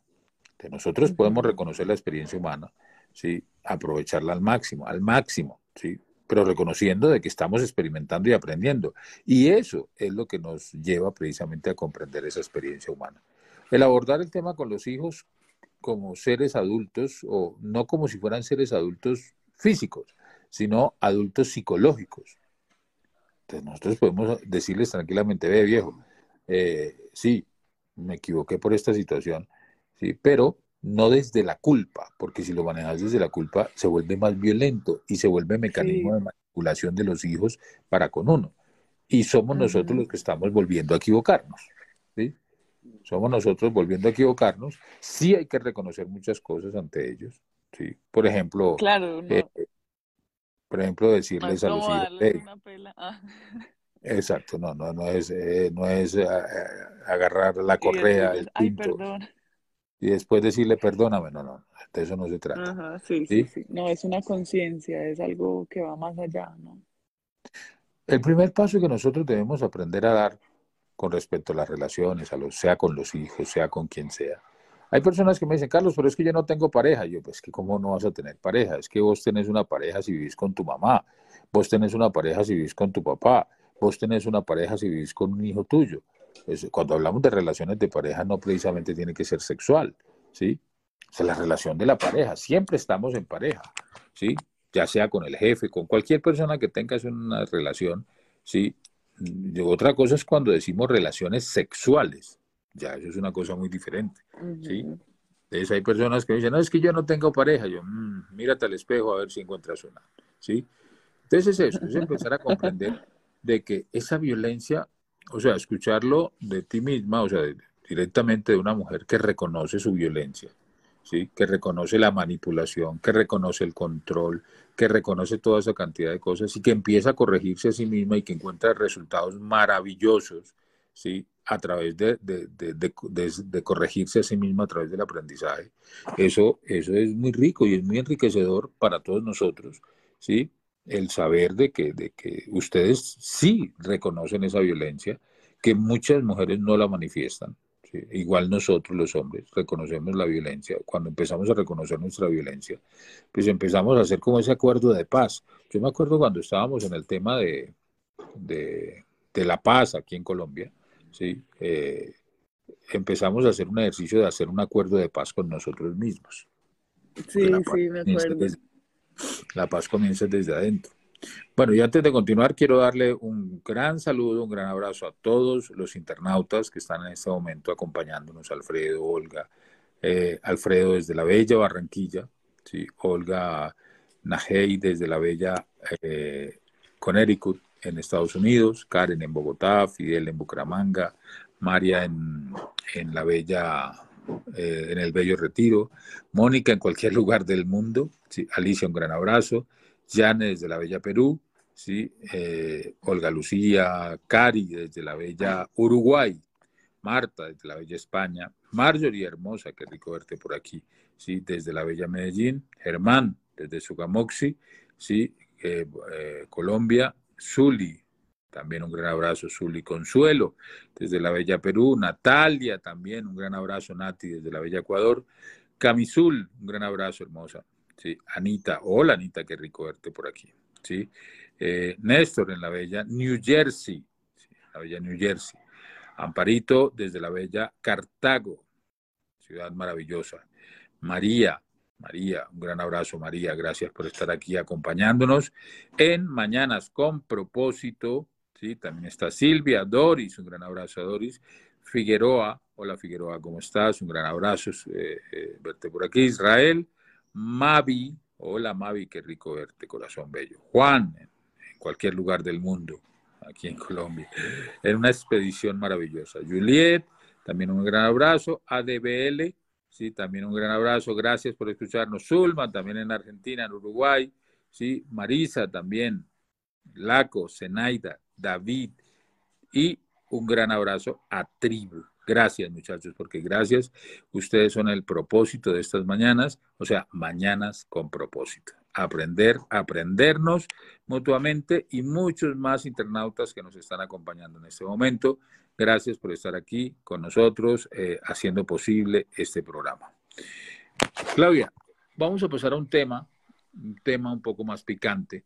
Speaker 1: Que nosotros podemos reconocer la experiencia humana, ¿sí? aprovecharla al máximo, al máximo, ¿sí? pero reconociendo de que estamos experimentando y aprendiendo. Y eso es lo que nos lleva precisamente a comprender esa experiencia humana. El abordar el tema con los hijos como seres adultos, o no como si fueran seres adultos físicos, sino adultos psicológicos. Entonces nosotros podemos decirles tranquilamente, ve viejo, eh, sí, me equivoqué por esta situación, sí, pero no desde la culpa, porque si lo manejas desde la culpa se vuelve más violento y se vuelve mecanismo de manipulación de los hijos para con uno. Y somos nosotros los que estamos volviendo a equivocarnos. ¿sí? Somos nosotros volviendo a equivocarnos. Sí hay que reconocer muchas cosas ante ellos. ¿sí? Por ejemplo,
Speaker 2: claro,
Speaker 1: eh, por ejemplo, decirles a los hijos.
Speaker 2: Ah.
Speaker 1: Exacto, no, no, no es, eh, no es eh, agarrar la correa, el pinto, y después decirle perdóname, no, no, de eso no se trata.
Speaker 2: Ajá, sí, sí, sí, No, es una conciencia, es algo que va más allá, ¿no?
Speaker 1: El primer paso que nosotros debemos aprender a dar con respecto a las relaciones, sea con los hijos, sea con quien sea. Hay personas que me dicen, Carlos, pero es que yo no tengo pareja. Yo, pues que cómo no vas a tener pareja. Es que vos tenés una pareja si vivís con tu mamá, vos tenés una pareja si vivís con tu papá, vos tenés una pareja si vivís con un hijo tuyo. cuando hablamos de relaciones de pareja no precisamente tiene que ser sexual, ¿sí? O sea, la relación de la pareja, siempre estamos en pareja, ¿sí? Ya sea con el jefe, con cualquier persona que tengas una relación, ¿sí? Otra cosa es cuando decimos relaciones sexuales, ya eso es una cosa muy diferente, ¿sí? Entonces hay personas que dicen, no, es que yo no tengo pareja, yo, mmm, mírate al espejo a ver si encuentras una, ¿sí? Entonces es eso, es empezar a comprender de que esa violencia, o sea, escucharlo de ti misma, o sea, directamente de una mujer que reconoce su violencia, ¿sí? que reconoce la manipulación, que reconoce el control, que reconoce toda esa cantidad de cosas y que empieza a corregirse a sí misma y que encuentra resultados maravillosos ¿sí? a través de, de, de, de, corregirse a sí misma a través del aprendizaje. Eso, eso es muy rico y es muy enriquecedor para todos nosotros, ¿sí? el saber de que, de que ustedes sí reconocen esa violencia, que muchas mujeres no la manifiestan. Igual nosotros los hombres reconocemos la violencia. Cuando empezamos a reconocer nuestra violencia, pues empezamos a hacer como ese acuerdo de paz. Yo me acuerdo cuando estábamos en el tema de, de, la paz aquí en Colombia, ¿sí? Eh, empezamos a hacer un ejercicio de hacer un acuerdo de paz con nosotros mismos.
Speaker 2: Sí, sí, me acuerdo.
Speaker 1: La paz comienza desde adentro. Bueno, y antes de continuar, quiero darle un gran saludo, un gran abrazo a todos los internautas que están en este momento acompañándonos, Alfredo, Olga, eh, Alfredo desde la Bella Barranquilla, ¿sí? Olga Najei desde la Bella eh, Connecticut en Estados Unidos, Karen en Bogotá, Fidel en Bucaramanga, María en, en la Bella eh, en el Bello Retiro, Mónica en cualquier lugar del mundo, Alicia un gran abrazo, Jane desde la Bella Perú, ¿sí? Eh, Olga Lucía, Cari desde la Bella Uruguay, Marta desde la Bella España, Marjorie Hermosa, qué rico verte por aquí, ¿sí? desde la Bella Medellín, Germán desde Sugamoxi, ¿sí? Eh, Colombia, Zuli también un gran abrazo, Zuli Consuelo, desde la Bella Perú. Natalia, también un gran abrazo, Nati, desde la Bella Ecuador. Camisul, un gran abrazo, hermosa. Sí. Anita, hola Anita, qué rico verte por aquí. ¿sí? Eh, Néstor, en la Bella New Jersey, la Bella New Jersey. Amparito, desde la Bella Cartago, ciudad maravillosa. María, María, un gran abrazo María, gracias por estar aquí acompañándonos en Mañanas con propósito ¿sí? También está Silvia, Doris, un gran abrazo a Doris. Figueroa, hola Figueroa, ¿cómo estás? Un gran abrazo, eh, eh, verte por aquí. Israel, Mavi, hola Mavi, qué rico verte, corazón bello. Juan, en, cualquier lugar del mundo, aquí en Colombia, en una expedición maravillosa. Juliet, también un gran abrazo. ADBL, sí, también un gran abrazo, gracias por escucharnos. Zulma, también en Argentina, en Uruguay, sí, Marisa también, Laco, Zenaida, David y un gran abrazo a Tribu. Gracias muchachos, porque gracias, ustedes son el propósito de estas mañanas, o sea, mañanas con propósito. Aprender, aprendernos mutuamente y muchos más internautas que nos están acompañando en este momento. Gracias por estar aquí con nosotros, eh, haciendo posible este programa. Claudia, vamos a pasar a un tema, un tema un poco más picante,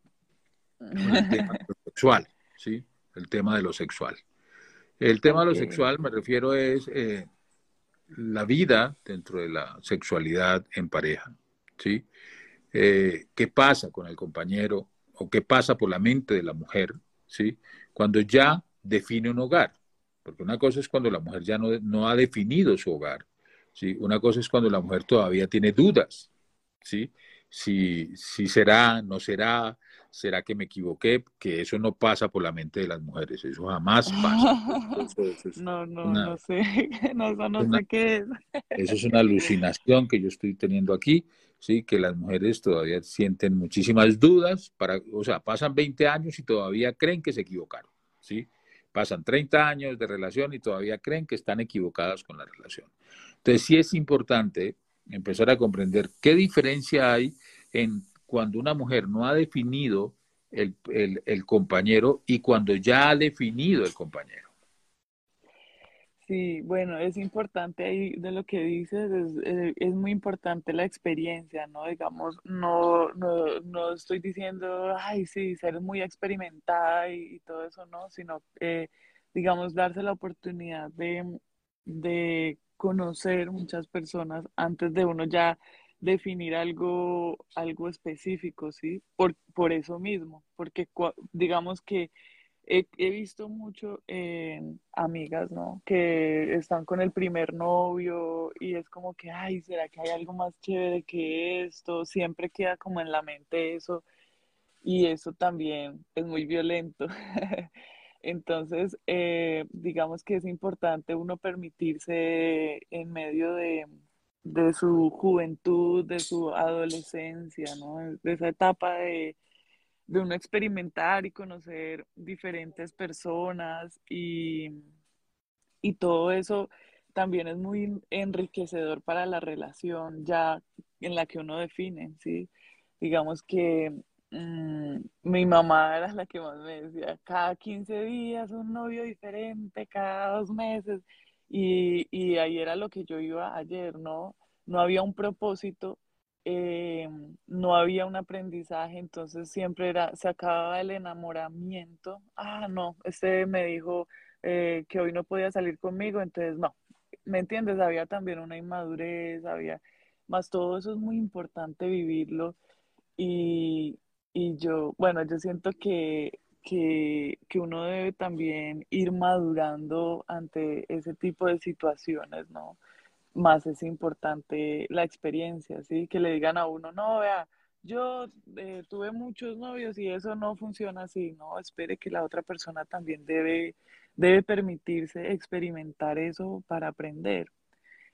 Speaker 1: el tema sexual. ¿sí? El tema de lo sexual. El tema de lo sexual, me refiero, es eh, la vida dentro de la sexualidad en pareja, ¿sí? Eh, ¿Qué pasa con el compañero o qué pasa por la mente de la mujer, ¿sí? Cuando ya define un hogar. Porque una cosa es cuando la mujer ya no, no ha definido su hogar, ¿sí? Una cosa es cuando la mujer todavía tiene dudas, ¿sí? Si, si será, no será, será que me equivoqué, que eso no pasa por la mente de las mujeres, eso jamás pasa.
Speaker 2: no, no, no sé, no, eso no sé qué es.
Speaker 1: Eso es una alucinación que yo estoy teniendo aquí, sí, que las mujeres todavía sienten muchísimas dudas, para, o sea, pasan 20 años y todavía creen que se equivocaron, sí. Pasan 30 años de relación y todavía creen que están equivocadas con la relación. Entonces sí es importante empezar a comprender qué diferencia hay en cuando una mujer no ha definido el, compañero y cuando ya ha definido el compañero.
Speaker 2: Sí, bueno, es importante ahí de lo que dices, es, eh, es, muy importante la experiencia, ¿no? Digamos, no, no, no estoy diciendo, ay, sí, ser muy experimentada y, todo eso, ¿no? Sino, eh, digamos, darse la oportunidad de, de conocer muchas personas antes de uno ya definir algo, algo específico, ¿sí? Por, por eso mismo, porque digamos que he, visto mucho en amigas, ¿no? Que están con el primer novio y es como que, ay, ¿será que hay algo más chévere que esto? Siempre queda como en la mente eso y eso también es muy violento. Entonces, eh, digamos que es importante uno permitirse en medio de, de su juventud, de su adolescencia, ¿no? De esa etapa de, de uno experimentar y conocer diferentes personas y, y todo eso también es muy enriquecedor para la relación ya en la que uno define, ¿sí? Digamos que mm, mi mamá era la que más me decía, cada 15 días un novio diferente, cada dos meses, y, y ahí era lo que yo iba ayer, ¿no? No había un propósito, eh, no había un aprendizaje, entonces siempre era, se acababa el enamoramiento. Ah, no, este me dijo eh, que hoy no podía salir conmigo, entonces no. ¿Me entiendes? Había también una inmadurez, había, más todo eso es muy importante vivirlo. Y, y yo, bueno, yo siento que que, uno debe también ir madurando ante ese tipo de situaciones, ¿no? Más es importante la experiencia, ¿sí? Que le digan a uno, no, vea, yo eh, tuve muchos novios y eso no funciona así, ¿no? Espere que la otra persona también debe, debe permitirse experimentar eso para aprender.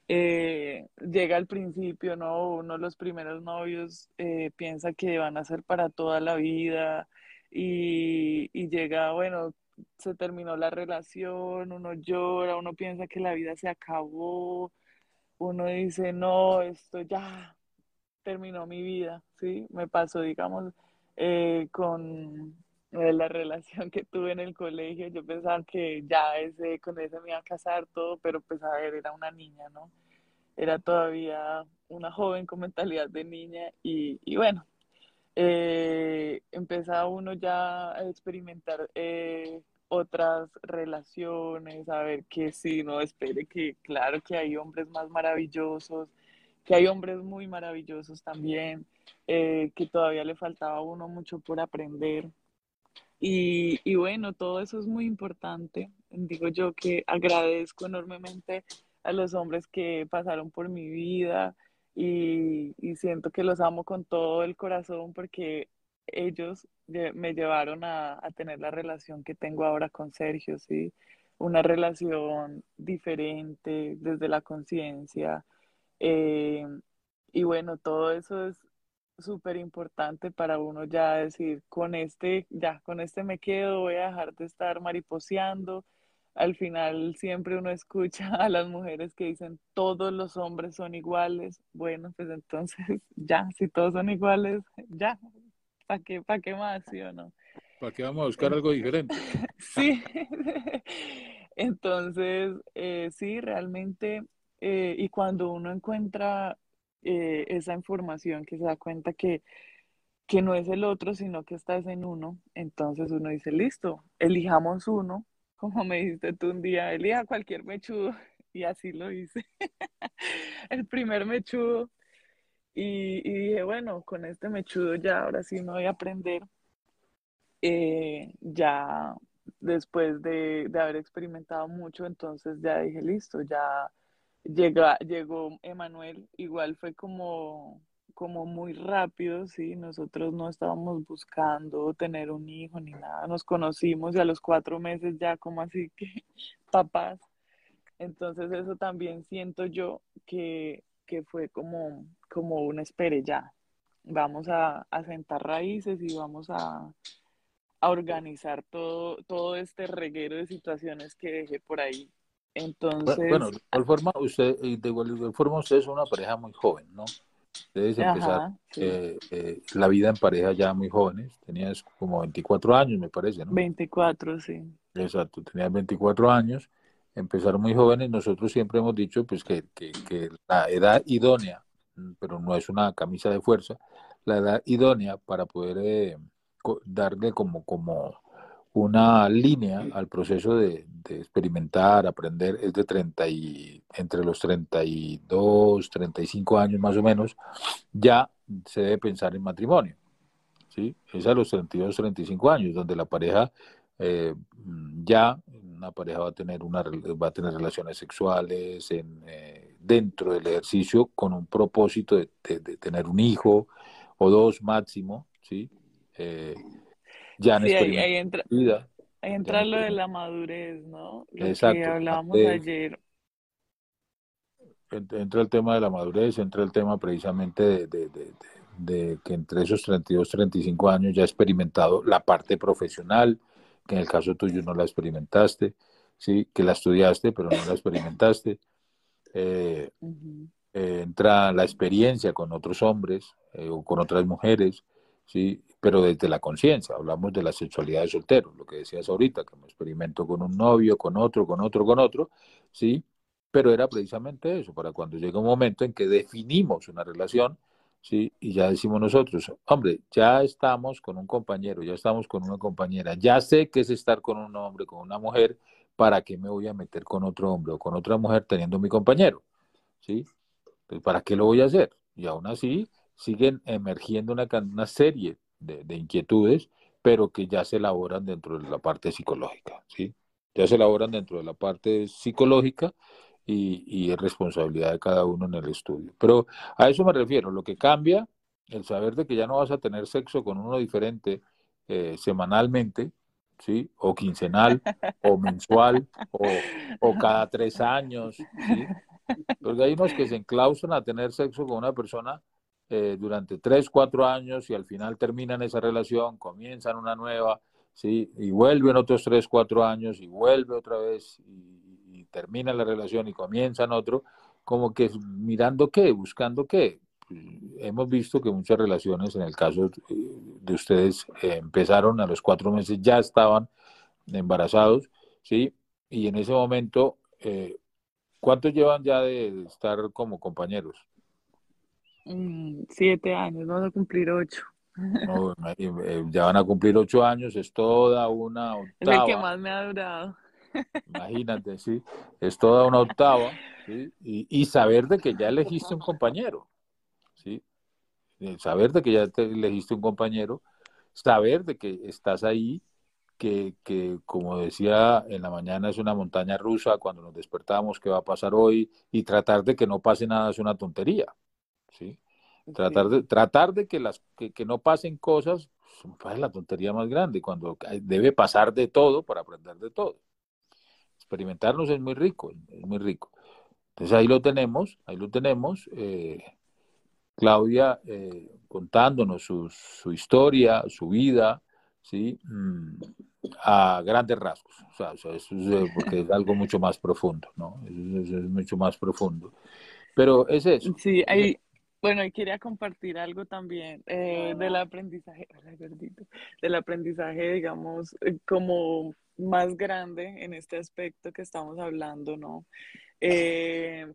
Speaker 2: Eh, llega al principio, ¿no? Uno de los primeros novios eh, piensa que van a ser para toda la vida, y, llega, bueno, se terminó la relación, uno llora, uno piensa que la vida se acabó, uno dice, no, esto ya terminó mi vida, ¿sí? Me pasó, digamos, eh, con eh, la relación que tuve en el colegio, yo pensaba que ya ese, con ese me iba a casar todo, pero pues a ver, era una niña, ¿no? Era todavía una joven con mentalidad de niña y, y bueno, eh, empieza uno ya a experimentar eh, otras relaciones, a ver que sí, no espere que, claro que hay hombres más maravillosos, que hay hombres muy maravillosos también, eh, que todavía le faltaba a uno mucho por aprender. Y, y bueno, todo eso es muy importante. Digo yo que agradezco enormemente a los hombres que pasaron por mi vida, y, siento que los amo con todo el corazón porque ellos me llevaron a, tener la relación que tengo ahora con Sergio, ¿sí? Una relación diferente desde la conciencia. Eh, y bueno, todo eso es súper importante para uno ya decir, con este, ya, con este me quedo, voy a dejar de estar mariposeando al final siempre uno escucha a las mujeres que dicen todos los hombres son iguales. Bueno, pues entonces ya, si todos son iguales, ya, ¿para qué, para qué más, sí o no?
Speaker 1: ¿Para qué vamos a buscar algo diferente?
Speaker 2: sí, entonces eh, sí, realmente, eh, y cuando uno encuentra eh, esa información, que se da cuenta que que no es el otro, sino que estás en uno, entonces uno dice, listo, elijamos uno como me dijiste tú un día, elija cualquier mechudo, y así lo hice. el primer mechudo. Y, dije, bueno, con este mechudo ya ahora sí me voy a aprender. eh, ya después de, de, haber experimentado mucho, entonces ya dije, listo, ya llega, llegó Emanuel, igual fue como, como muy rápido, ¿sí? Nosotros no estábamos buscando tener un hijo ni nada, nos conocimos y a los cuatro meses ya como así que papás. Entonces eso también siento yo que, que fue como, como un espere ya. Vamos a, a sentar raíces y vamos a, a organizar todo, todo este reguero de situaciones que dejé por ahí. Entonces.
Speaker 1: Bueno, de igual forma, usted, de igual forma, usted es una pareja muy joven, ¿no? Debes empezar eh, eh, la vida en pareja ya muy jóvenes. Tenías como 24 años, me parece, ¿no?
Speaker 2: 24, sí.
Speaker 1: Exacto, tenías 24 años. Empezar muy jóvenes. Nosotros siempre hemos dicho pues que, que, que la edad idónea, pero no es una camisa de fuerza, la edad idónea para poder eh, darle como, como una línea al proceso de, experimentar, aprender, es de 30 y, entre los 32, 35 años más o menos, ya se debe pensar en matrimonio. ¿sí? Es a los 32, 35 años, donde la pareja eh, ya, una pareja va a tener, una, va a tener relaciones sexuales en, eh, dentro del ejercicio con un propósito de, de, tener un hijo o dos máximo, ¿sí? Eh, ya
Speaker 2: sí, ahí, entra, ahí entra lo de la madurez, ¿no? Lo Exacto. que hablábamos ayer.
Speaker 1: Entra el tema de la madurez, entra el tema precisamente de, de, de, de que entre esos 32, 35 años ya he experimentado la parte profesional, que en el caso tuyo no la experimentaste, ¿sí? que la estudiaste, pero no la experimentaste. Eh, eh, entra la experiencia con otros hombres eh, o con otras mujeres, ¿sí? Pero desde la conciencia, hablamos de la sexualidad de soltero, lo que decías ahorita, que me experimento con un novio, con otro, con otro, con otro, ¿sí? Pero era precisamente eso, para cuando llega un momento en que definimos una relación, ¿sí? Y ya decimos nosotros, hombre, ya estamos con un compañero, ya estamos con una compañera, ya sé que es estar con un hombre, con una mujer, ¿para qué me voy a meter con otro hombre o con otra mujer teniendo mi compañero? ¿Sí? Pues, ¿Para qué lo voy a hacer? Y aún así siguen emergiendo una, una serie de, inquietudes, pero que ya se elaboran dentro de la parte psicológica, ¿sí? Ya se elaboran dentro de la parte psicológica y, es responsabilidad de cada uno en el estudio. Pero a eso me refiero, lo que cambia, el saber de que ya no vas a tener sexo con uno diferente eh, semanalmente, ¿sí? O quincenal, o mensual, o, o, cada tres años, ¿sí? Porque hay unos que se enclausan a tener sexo con una persona eh, durante tres, cuatro años y al final terminan esa relación, comienzan una nueva, ¿sí? Y vuelven otros tres, cuatro años y vuelve otra vez y, y termina la relación y comienzan otro, como que mirando qué, buscando qué. Hemos visto que muchas relaciones, en el caso de ustedes, empezaron a los cuatro meses, ya estaban embarazados, ¿sí? Y en ese momento, eh, ¿cuántos llevan ya de estar como compañeros?
Speaker 2: Mm, siete años, vamos a cumplir ocho.
Speaker 1: Eh, ya van a cumplir ocho años, es toda una octava.
Speaker 2: Es el que más me ha durado.
Speaker 1: Imagínate, sí, es toda una octava, ¿sí? y, y, saber de que ya elegiste un compañero, ¿sí? Saber de que ya te elegiste un compañero, saber de que estás ahí, que, que como decía en la mañana es una montaña rusa, cuando nos despertamos, qué va a pasar hoy, y tratar de que no pase nada es una tontería, ¿sí? Tratar de, tratar de que, las, que, no pasen cosas pues, es la tontería más grande, cuando debe pasar de todo para aprender de todo. Experimentarnos es muy rico, es muy rico. Entonces ahí lo tenemos, ahí lo tenemos. Eh, Claudia eh, contándonos su, su, historia, su vida, ¿sí? Mm, a grandes rasgos. O sea, eso es, porque es algo mucho más profundo, ¿no? es, es mucho más profundo. Pero es eso.
Speaker 2: Sí, hay, bueno, y quería compartir algo también eh, del aprendizaje, del aprendizaje, digamos, eh, como más grande en este aspecto que estamos hablando, ¿no? Eh,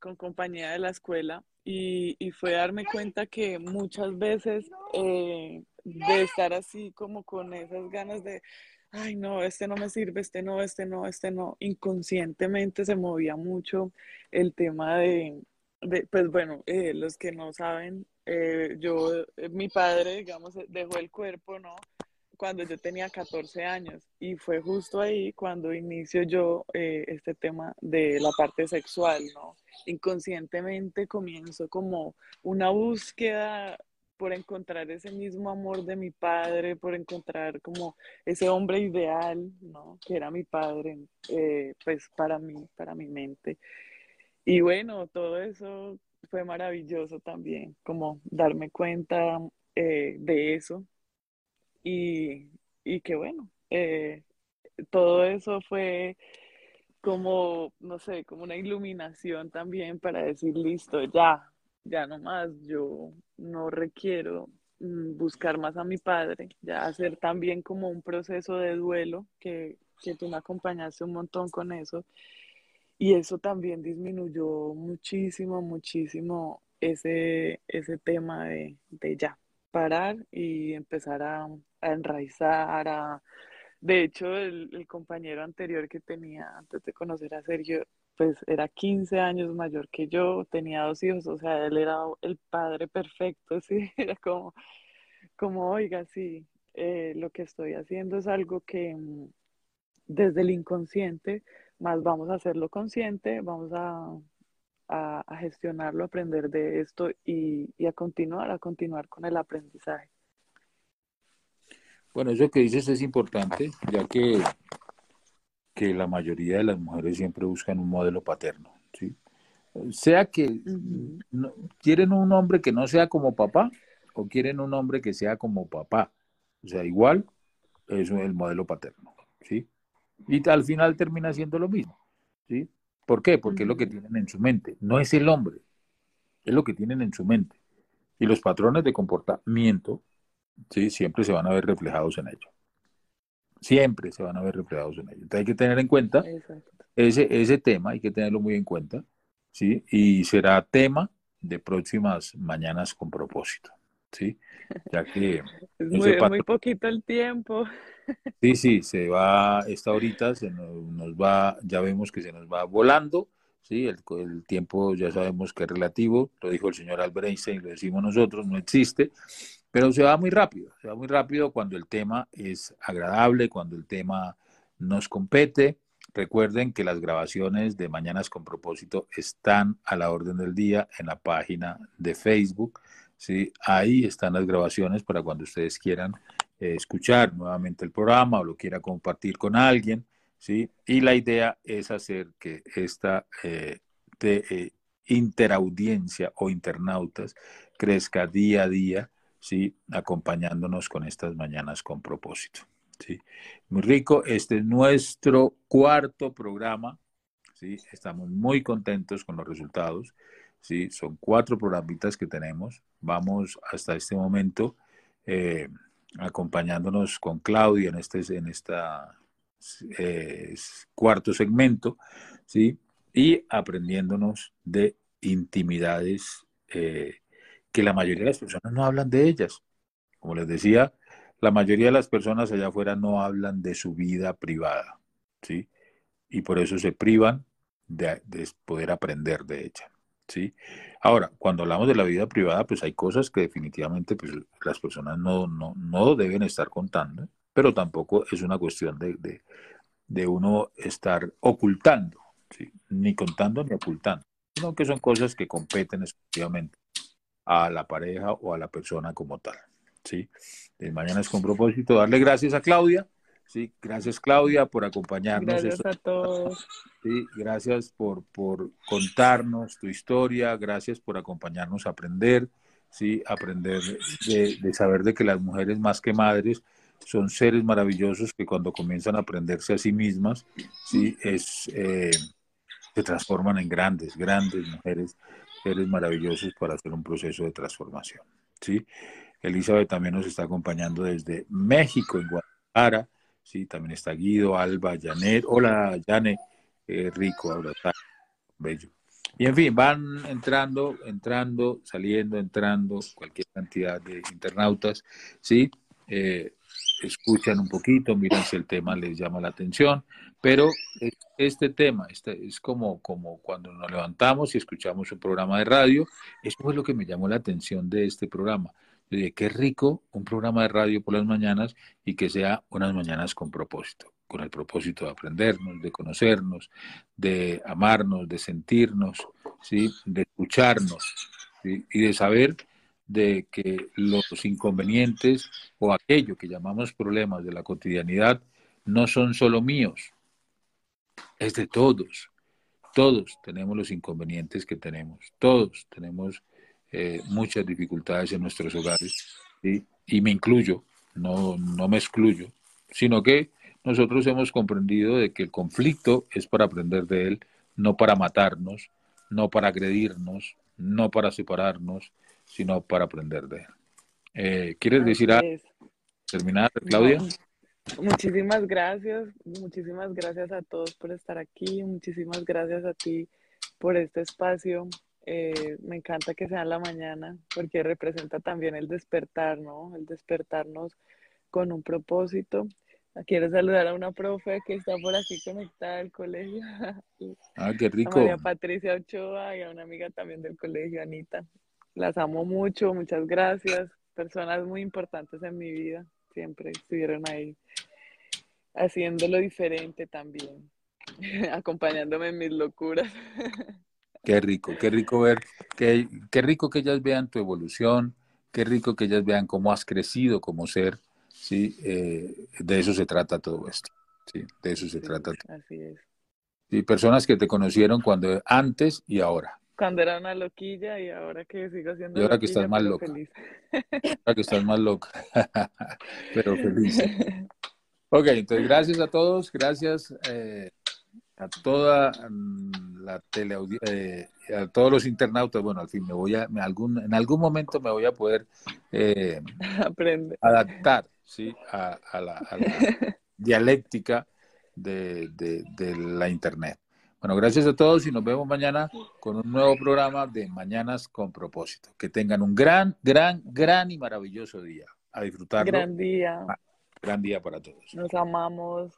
Speaker 2: con, compañía de la escuela y, y, fue darme cuenta que muchas veces de estar así como con esas ganas de, ay no, este no me sirve, este no, este no, este no, inconscientemente se movía mucho el tema de pues bueno, eh, los que no saben, eh, yo, eh, mi padre, digamos, dejó el cuerpo, ¿no? cuando yo tenía 14 años y fue justo ahí cuando inicio yo eh, este tema de la parte sexual, ¿no? Inconscientemente comienzo como una búsqueda por encontrar ese mismo amor de mi padre, por encontrar como ese hombre ideal, ¿no? Que era mi padre, eh, pues para mí, para mi mente. Y bueno, todo eso fue maravilloso también, como darme cuenta eh, de eso. Y, y que bueno, eh, todo eso fue como, no sé, como una iluminación también para decir, listo, ya, ya no más, yo no requiero mm, buscar más a mi padre, ya hacer también como un proceso de duelo, que, que tú me acompañaste un montón con eso, y eso también disminuyó muchísimo, muchísimo ese, ese tema de, ya parar y empezar a, a enraizar, a... De hecho, el, el compañero anterior que tenía antes de conocer a Sergio, pues era 15 años mayor que yo, tenía dos hijos, o sea, él era el padre perfecto, sí, era como, como oiga, sí, eh, lo que estoy haciendo es algo que mm, desde el inconsciente, más vamos a hacerlo consciente, vamos a, a, gestionarlo, aprender de esto y, y, a continuar, a continuar con el aprendizaje.
Speaker 1: Bueno, eso que dices es importante, ya que que la mayoría de las mujeres siempre buscan un modelo paterno, ¿sí? Sea que quieren un hombre que no sea como papá o quieren un hombre que sea como papá. O sea, igual es el modelo paterno, ¿sí? Y al final termina siendo lo mismo, ¿sí? ¿Por qué? Porque es lo que tienen en su mente. No es el hombre, es lo que tienen en su mente. Y los patrones de comportamiento, ¿sí? Siempre se van a ver reflejados en ello siempre se van a ver reflejados en ello. Entonces hay que tener en cuenta ese, ese tema, hay que tenerlo muy en cuenta, ¿sí? Y será tema de próximas mañanas con propósito, ¿sí? Ya que...
Speaker 2: es muy, muy, poquito el tiempo.
Speaker 1: Sí, sí, se va, esta horita se nos, va, ya vemos que se nos va volando, ¿sí? El, el, tiempo ya sabemos que es relativo, lo dijo el señor Albert Einstein, lo decimos nosotros, no existe, pero se va muy rápido, se va muy rápido cuando el tema es agradable, cuando el tema nos compete. Recuerden que las grabaciones de Mañanas con propósito están a la orden del día en la página de Facebook. ¿Sí? Ahí están las grabaciones para cuando ustedes quieran eh, escuchar nuevamente el programa o lo quiera compartir con alguien. ¿sí? Y la idea es hacer que esta eh, eh, interaudiencia o internautas crezca día a día ¿sí? acompañándonos con estas mañanas con propósito. ¿sí? Muy rico, este es nuestro cuarto programa, ¿sí? estamos muy contentos con los resultados, ¿sí? son cuatro programitas que tenemos, vamos hasta este momento eh, acompañándonos con Claudia en este en esta, eh, cuarto segmento, ¿sí? y aprendiéndonos de intimidades eh, que la mayoría de las personas no hablan de ellas. Como les decía, la mayoría de las personas allá afuera no hablan de su vida privada, ¿sí? Y por eso se privan de, poder aprender de ella, ¿sí? Ahora, cuando hablamos de la vida privada, pues hay cosas que definitivamente pues, las personas no, no, no deben estar contando, pero tampoco es una cuestión de, de, uno estar ocultando, ni contando ni ocultando, sino que son cosas que competen exclusivamente a la pareja o a la persona como tal. ¿sí? De mañana es con propósito darle gracias a Claudia. Sí, gracias Claudia por acompañarnos.
Speaker 2: Gracias a todos.
Speaker 1: Sí, gracias por, por contarnos tu historia, gracias por acompañarnos a aprender, sí, aprender de, saber de que las mujeres más que madres son seres maravillosos que cuando comienzan a aprenderse a sí mismas, sí, es, eh, se transforman en grandes, grandes mujeres seres maravillosos para hacer un proceso de transformación. ¿sí? Elizabeth también nos está acompañando desde México, en Guadalajara. Sí, también está Guido, Alba, Janet. Hola, Janet. rico, ahora bello. Y en fin, van entrando, entrando, saliendo, entrando, cualquier cantidad de internautas, ¿sí? Eh, escuchan un poquito, miran si el tema les llama la atención, pero este tema este, es como, como cuando nos levantamos y escuchamos un programa de radio, eso fue lo que me llamó la atención de este programa. Qué rico un programa de radio por las mañanas y que sea unas mañanas con propósito, con el propósito de aprendernos, de conocernos, de amarnos, de sentirnos, ¿sí? de escucharnos y de saber de que los inconvenientes o aquello que llamamos problemas de la cotidianidad no son solo míos, es de todos. Todos tenemos los inconvenientes que tenemos, todos tenemos eh, muchas dificultades en nuestros hogares y me incluyo, no, no me excluyo, sino que nosotros hemos comprendido de que el conflicto es para aprender de él, no para matarnos, no para agredirnos, no para separarnos, sino para aprender de él. Eh, ¿Quieres decir algo? Terminar, Claudia.
Speaker 2: muchísimas gracias, muchísimas gracias a todos por estar aquí, muchísimas gracias a ti por este espacio. Eh, me encanta que sea en la mañana porque representa también el despertar, ¿no? El despertarnos con un propósito. Quiero saludar a una profe que está por aquí conectada al colegio.
Speaker 1: Ah, qué rico.
Speaker 2: A María Patricia Ochoa y a una amiga también del colegio, Anita. Las amo mucho, muchas gracias. Personas muy importantes en mi vida, siempre estuvieron ahí haciéndolo diferente también, acompañándome en mis locuras.
Speaker 1: Qué rico, qué rico ver, qué, qué rico que ellas vean tu evolución, qué rico que ellas vean cómo has crecido como ser, ¿sí? Eh, de eso se trata todo esto, ¿sí? De eso se trata.
Speaker 2: Así es.
Speaker 1: Y personas que te conocieron cuando antes y ahora.
Speaker 2: Cuando era una loquilla y ahora que sigo siendo
Speaker 1: Y ahora que estás más loca. Ahora que estás más loca. pero feliz. Ok, entonces gracias a todos, gracias eh, a toda mm, la tele, eh, a todos los internautas. Bueno, al fin me voy a, algún, en algún momento me voy a poder eh, adaptar, sí, a, la, dialéctica de, de la internet. Bueno, gracias a todos y nos vemos mañana con un nuevo programa de Mañanas con propósito. Que tengan un gran, gran, gran y maravilloso día. A disfrutarlo.
Speaker 2: Gran día.
Speaker 1: Gran día para todos.
Speaker 2: Nos amamos.